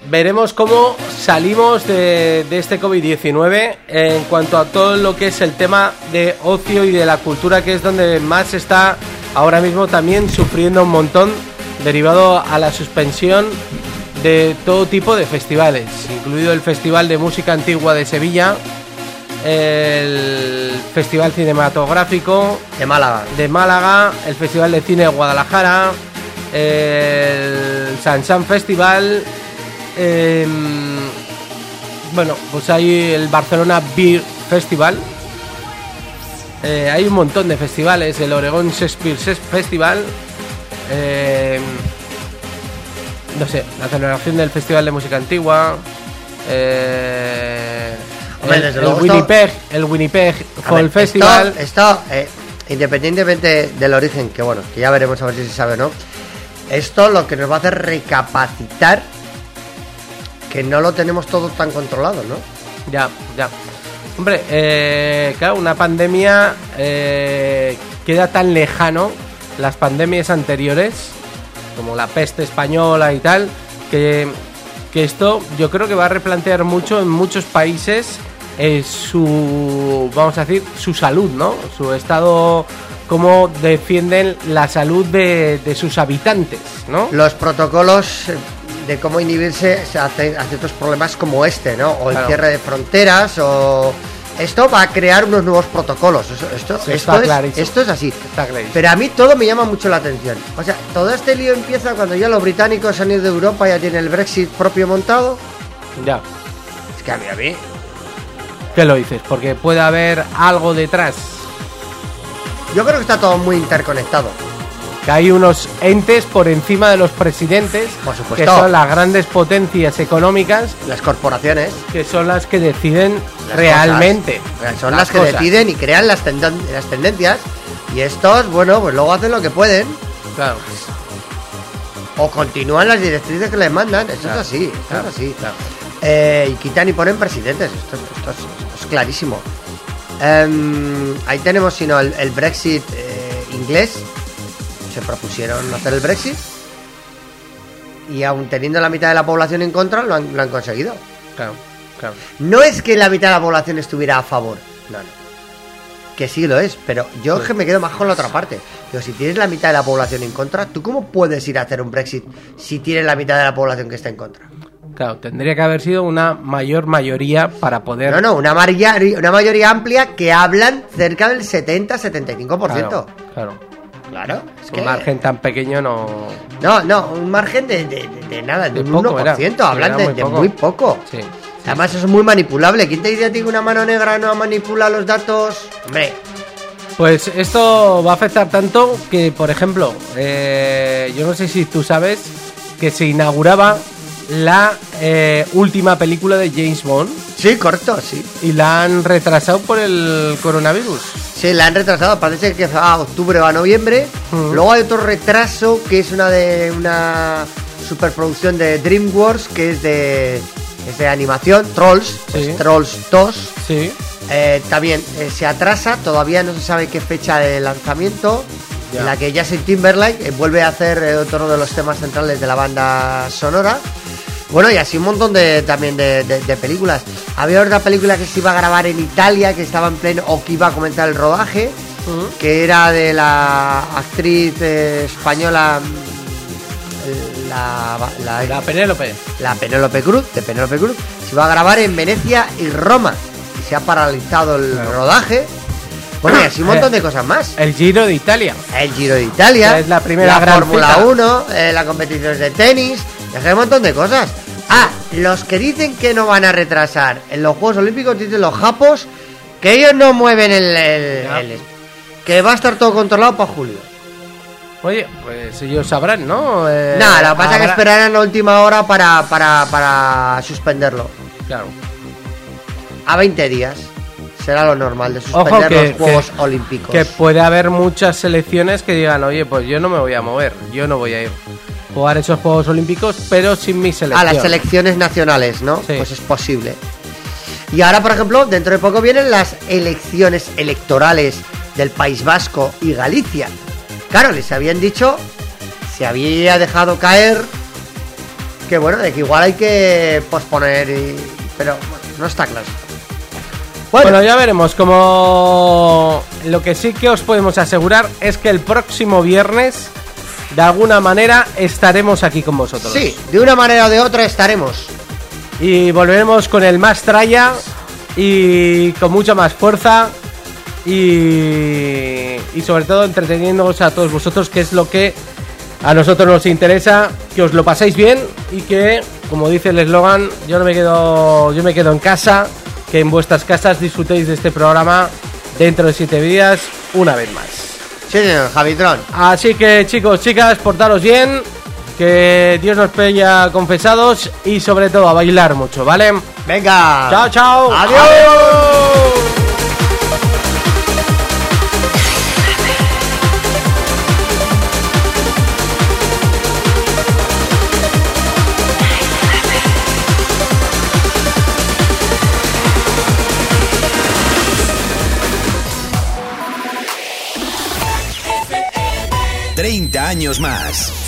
veremos cómo salimos de, de este COVID-19 en cuanto a todo lo que es el tema de ocio y de la cultura, que es donde más está ahora mismo también sufriendo un montón derivado a la suspensión de todo tipo de festivales, incluido el Festival de Música Antigua de Sevilla, el Festival Cinematográfico De Málaga. de Málaga, el Festival de Cine de Guadalajara, el Sansan Festival, em, bueno, pues hay el Barcelona Beer Festival, eh, hay un montón de festivales, el Oregon Shakespeare Festival, em, no sé, la celebración del Festival de Música Antigua, eh, Hombre, el, el Winnipeg, el Winnipeg Fall ver, Festival. Esto, esto, eh, independientemente del origen, que bueno, que ya veremos a ver si se sabe o no, esto lo que nos va a hacer recapacitar que no lo tenemos todo tan controlado, ¿no? Ya, ya. Hombre, eh, claro, una pandemia eh, queda tan lejano las pandemias anteriores, como la peste española y tal, que que esto yo creo que va a replantear mucho en muchos países eh, su, vamos a decir, su salud, ¿no? Su estado, cómo defienden la salud de, de sus habitantes, ¿no? Los protocolos eh, de cómo inhibirse a ciertos problemas como este, ¿no? O el Claro. cierre de fronteras, o... Esto va a crear unos nuevos protocolos. Esto, Sí, esto, está es, esto es así. Está. Pero a mí todo me llama mucho la atención. O sea, todo este lío empieza cuando ya los británicos han ido de Europa, ya tienen el Brexit propio montado. Ya. Es que a mí, a mí, ¿Qué lo dices? Porque puede haber algo detrás. Yo creo que está todo muy interconectado. Que hay unos entes por encima de los presidentes, Por supuesto. que son las grandes potencias económicas, Las corporaciones que son las que deciden Las realmente. cosas. son las, que cosas. deciden y crean las, tenden- las tendencias. Y estos, bueno, pues luego hacen lo que pueden. Claro. O continúan las directrices que les mandan. Eso Claro, es así, eso claro, es así. claro. Eh, y quitan y ponen presidentes. Esto, esto es, esto es clarísimo. Em, ahí tenemos, sino el, el Brexit eh, inglés. Se propusieron hacer el Brexit. Y aún teniendo la mitad de la población en contra, lo han, lo han conseguido. Claro, claro. No es que la mitad de la población estuviera a favor. No, no. Que sí lo es, pero yo que me quedo más con la otra parte. Digo, si tienes la mitad de la población en contra, ¿tú cómo puedes ir a hacer un Brexit si tienes la mitad de la población que está en contra? Claro, tendría que haber sido una mayor mayoría para poder. No, no, una mayoría, una mayoría amplia que hablan cerca del 70-75%. Claro, claro. Claro, es que... Un margen tan pequeño no. No, no, un margen de, de- nada, de, De un poco, 1%. era. Sí, hablan era de muy de poco. muy poco. Sí. Además, eso es muy manipulable. ¿Quién te dice a ti que una mano negra no manipula los datos? Hombre, Pues esto va a afectar tanto que, por ejemplo, eh, yo no sé si tú sabes que se inauguraba la eh, última película de James Bond sí, correcto, sí. y la han retrasado por el coronavirus. Sí, la han retrasado, parece que a octubre o a noviembre. Luego hay otro retraso que es una de una superproducción de DreamWorks que es de es de animación, Trolls, Sí. es Trolls 2. Sí, Eh, también eh, se atrasa, todavía no se sabe qué fecha de lanzamiento. Ya. En la que Justin Timberlake vuelve a hacer otro de los temas centrales de la banda sonora. Bueno, y así un montón de también de, de- de películas. Había otra película que se iba a grabar en Italia, que estaba en pleno, o que iba a comenzar el rodaje, que era de la actriz eh, española, mm, la, la, la Penélope. la Penélope Cruz, de Penélope Cruz, se iba a grabar en Venecia y Roma. Y se ha paralizado el Claro. rodaje. Bueno, y así un montón de cosas más. El Giro de Italia. El Giro de Italia, Es la primera la gran Fórmula cita. 1, eh, las competiciones de tenis, y así un montón de cosas. Ah, los que dicen que no van a retrasar en los Juegos Olímpicos, dicen los japos, que ellos no mueven el, el- Ya. el- que va a estar todo controlado para julio. Oye, pues ellos sabrán, ¿no? Eh, Nada, lo que pasa es que esperarán la última hora para, para, para suspenderlo. Claro. A 20 días. Será lo normal de suspender Ojo que, los Juegos que- Olímpicos. que puede haber muchas selecciones que digan, oye, pues yo no me voy a mover, yo no voy a ir a jugar esos Juegos Olímpicos, pero sin mi a selección. las selecciones nacionales, ¿no? Sí. Pues es posible. Y ahora, por ejemplo, dentro de poco vienen las elecciones electorales del País Vasco y Galicia. Claro, les habían dicho, se había dejado caer que bueno, de que igual hay que posponer, y- pero bueno, no está claro. Bueno, ya veremos como lo que sí que os podemos asegurar es que el próximo viernes de alguna manera estaremos aquí con vosotros. Sí, de una manera o de otra estaremos. Y volveremos con el más tralla y con mucha más fuerza y, y sobre todo entreteniéndoos a todos vosotros, que es lo que a nosotros nos interesa, que os lo paséis bien y que, como dice el eslogan, yo no me quedo, yo me quedo en casa, que en vuestras casas disfrutéis de este programa dentro de siete días una vez más. Sí, señor, Javitron. Así que chicos, chicas, portaros bien, que Dios nos pella confesados y sobre todo a bailar mucho, ¿vale? Venga. Chao, chao. Adiós. Años más.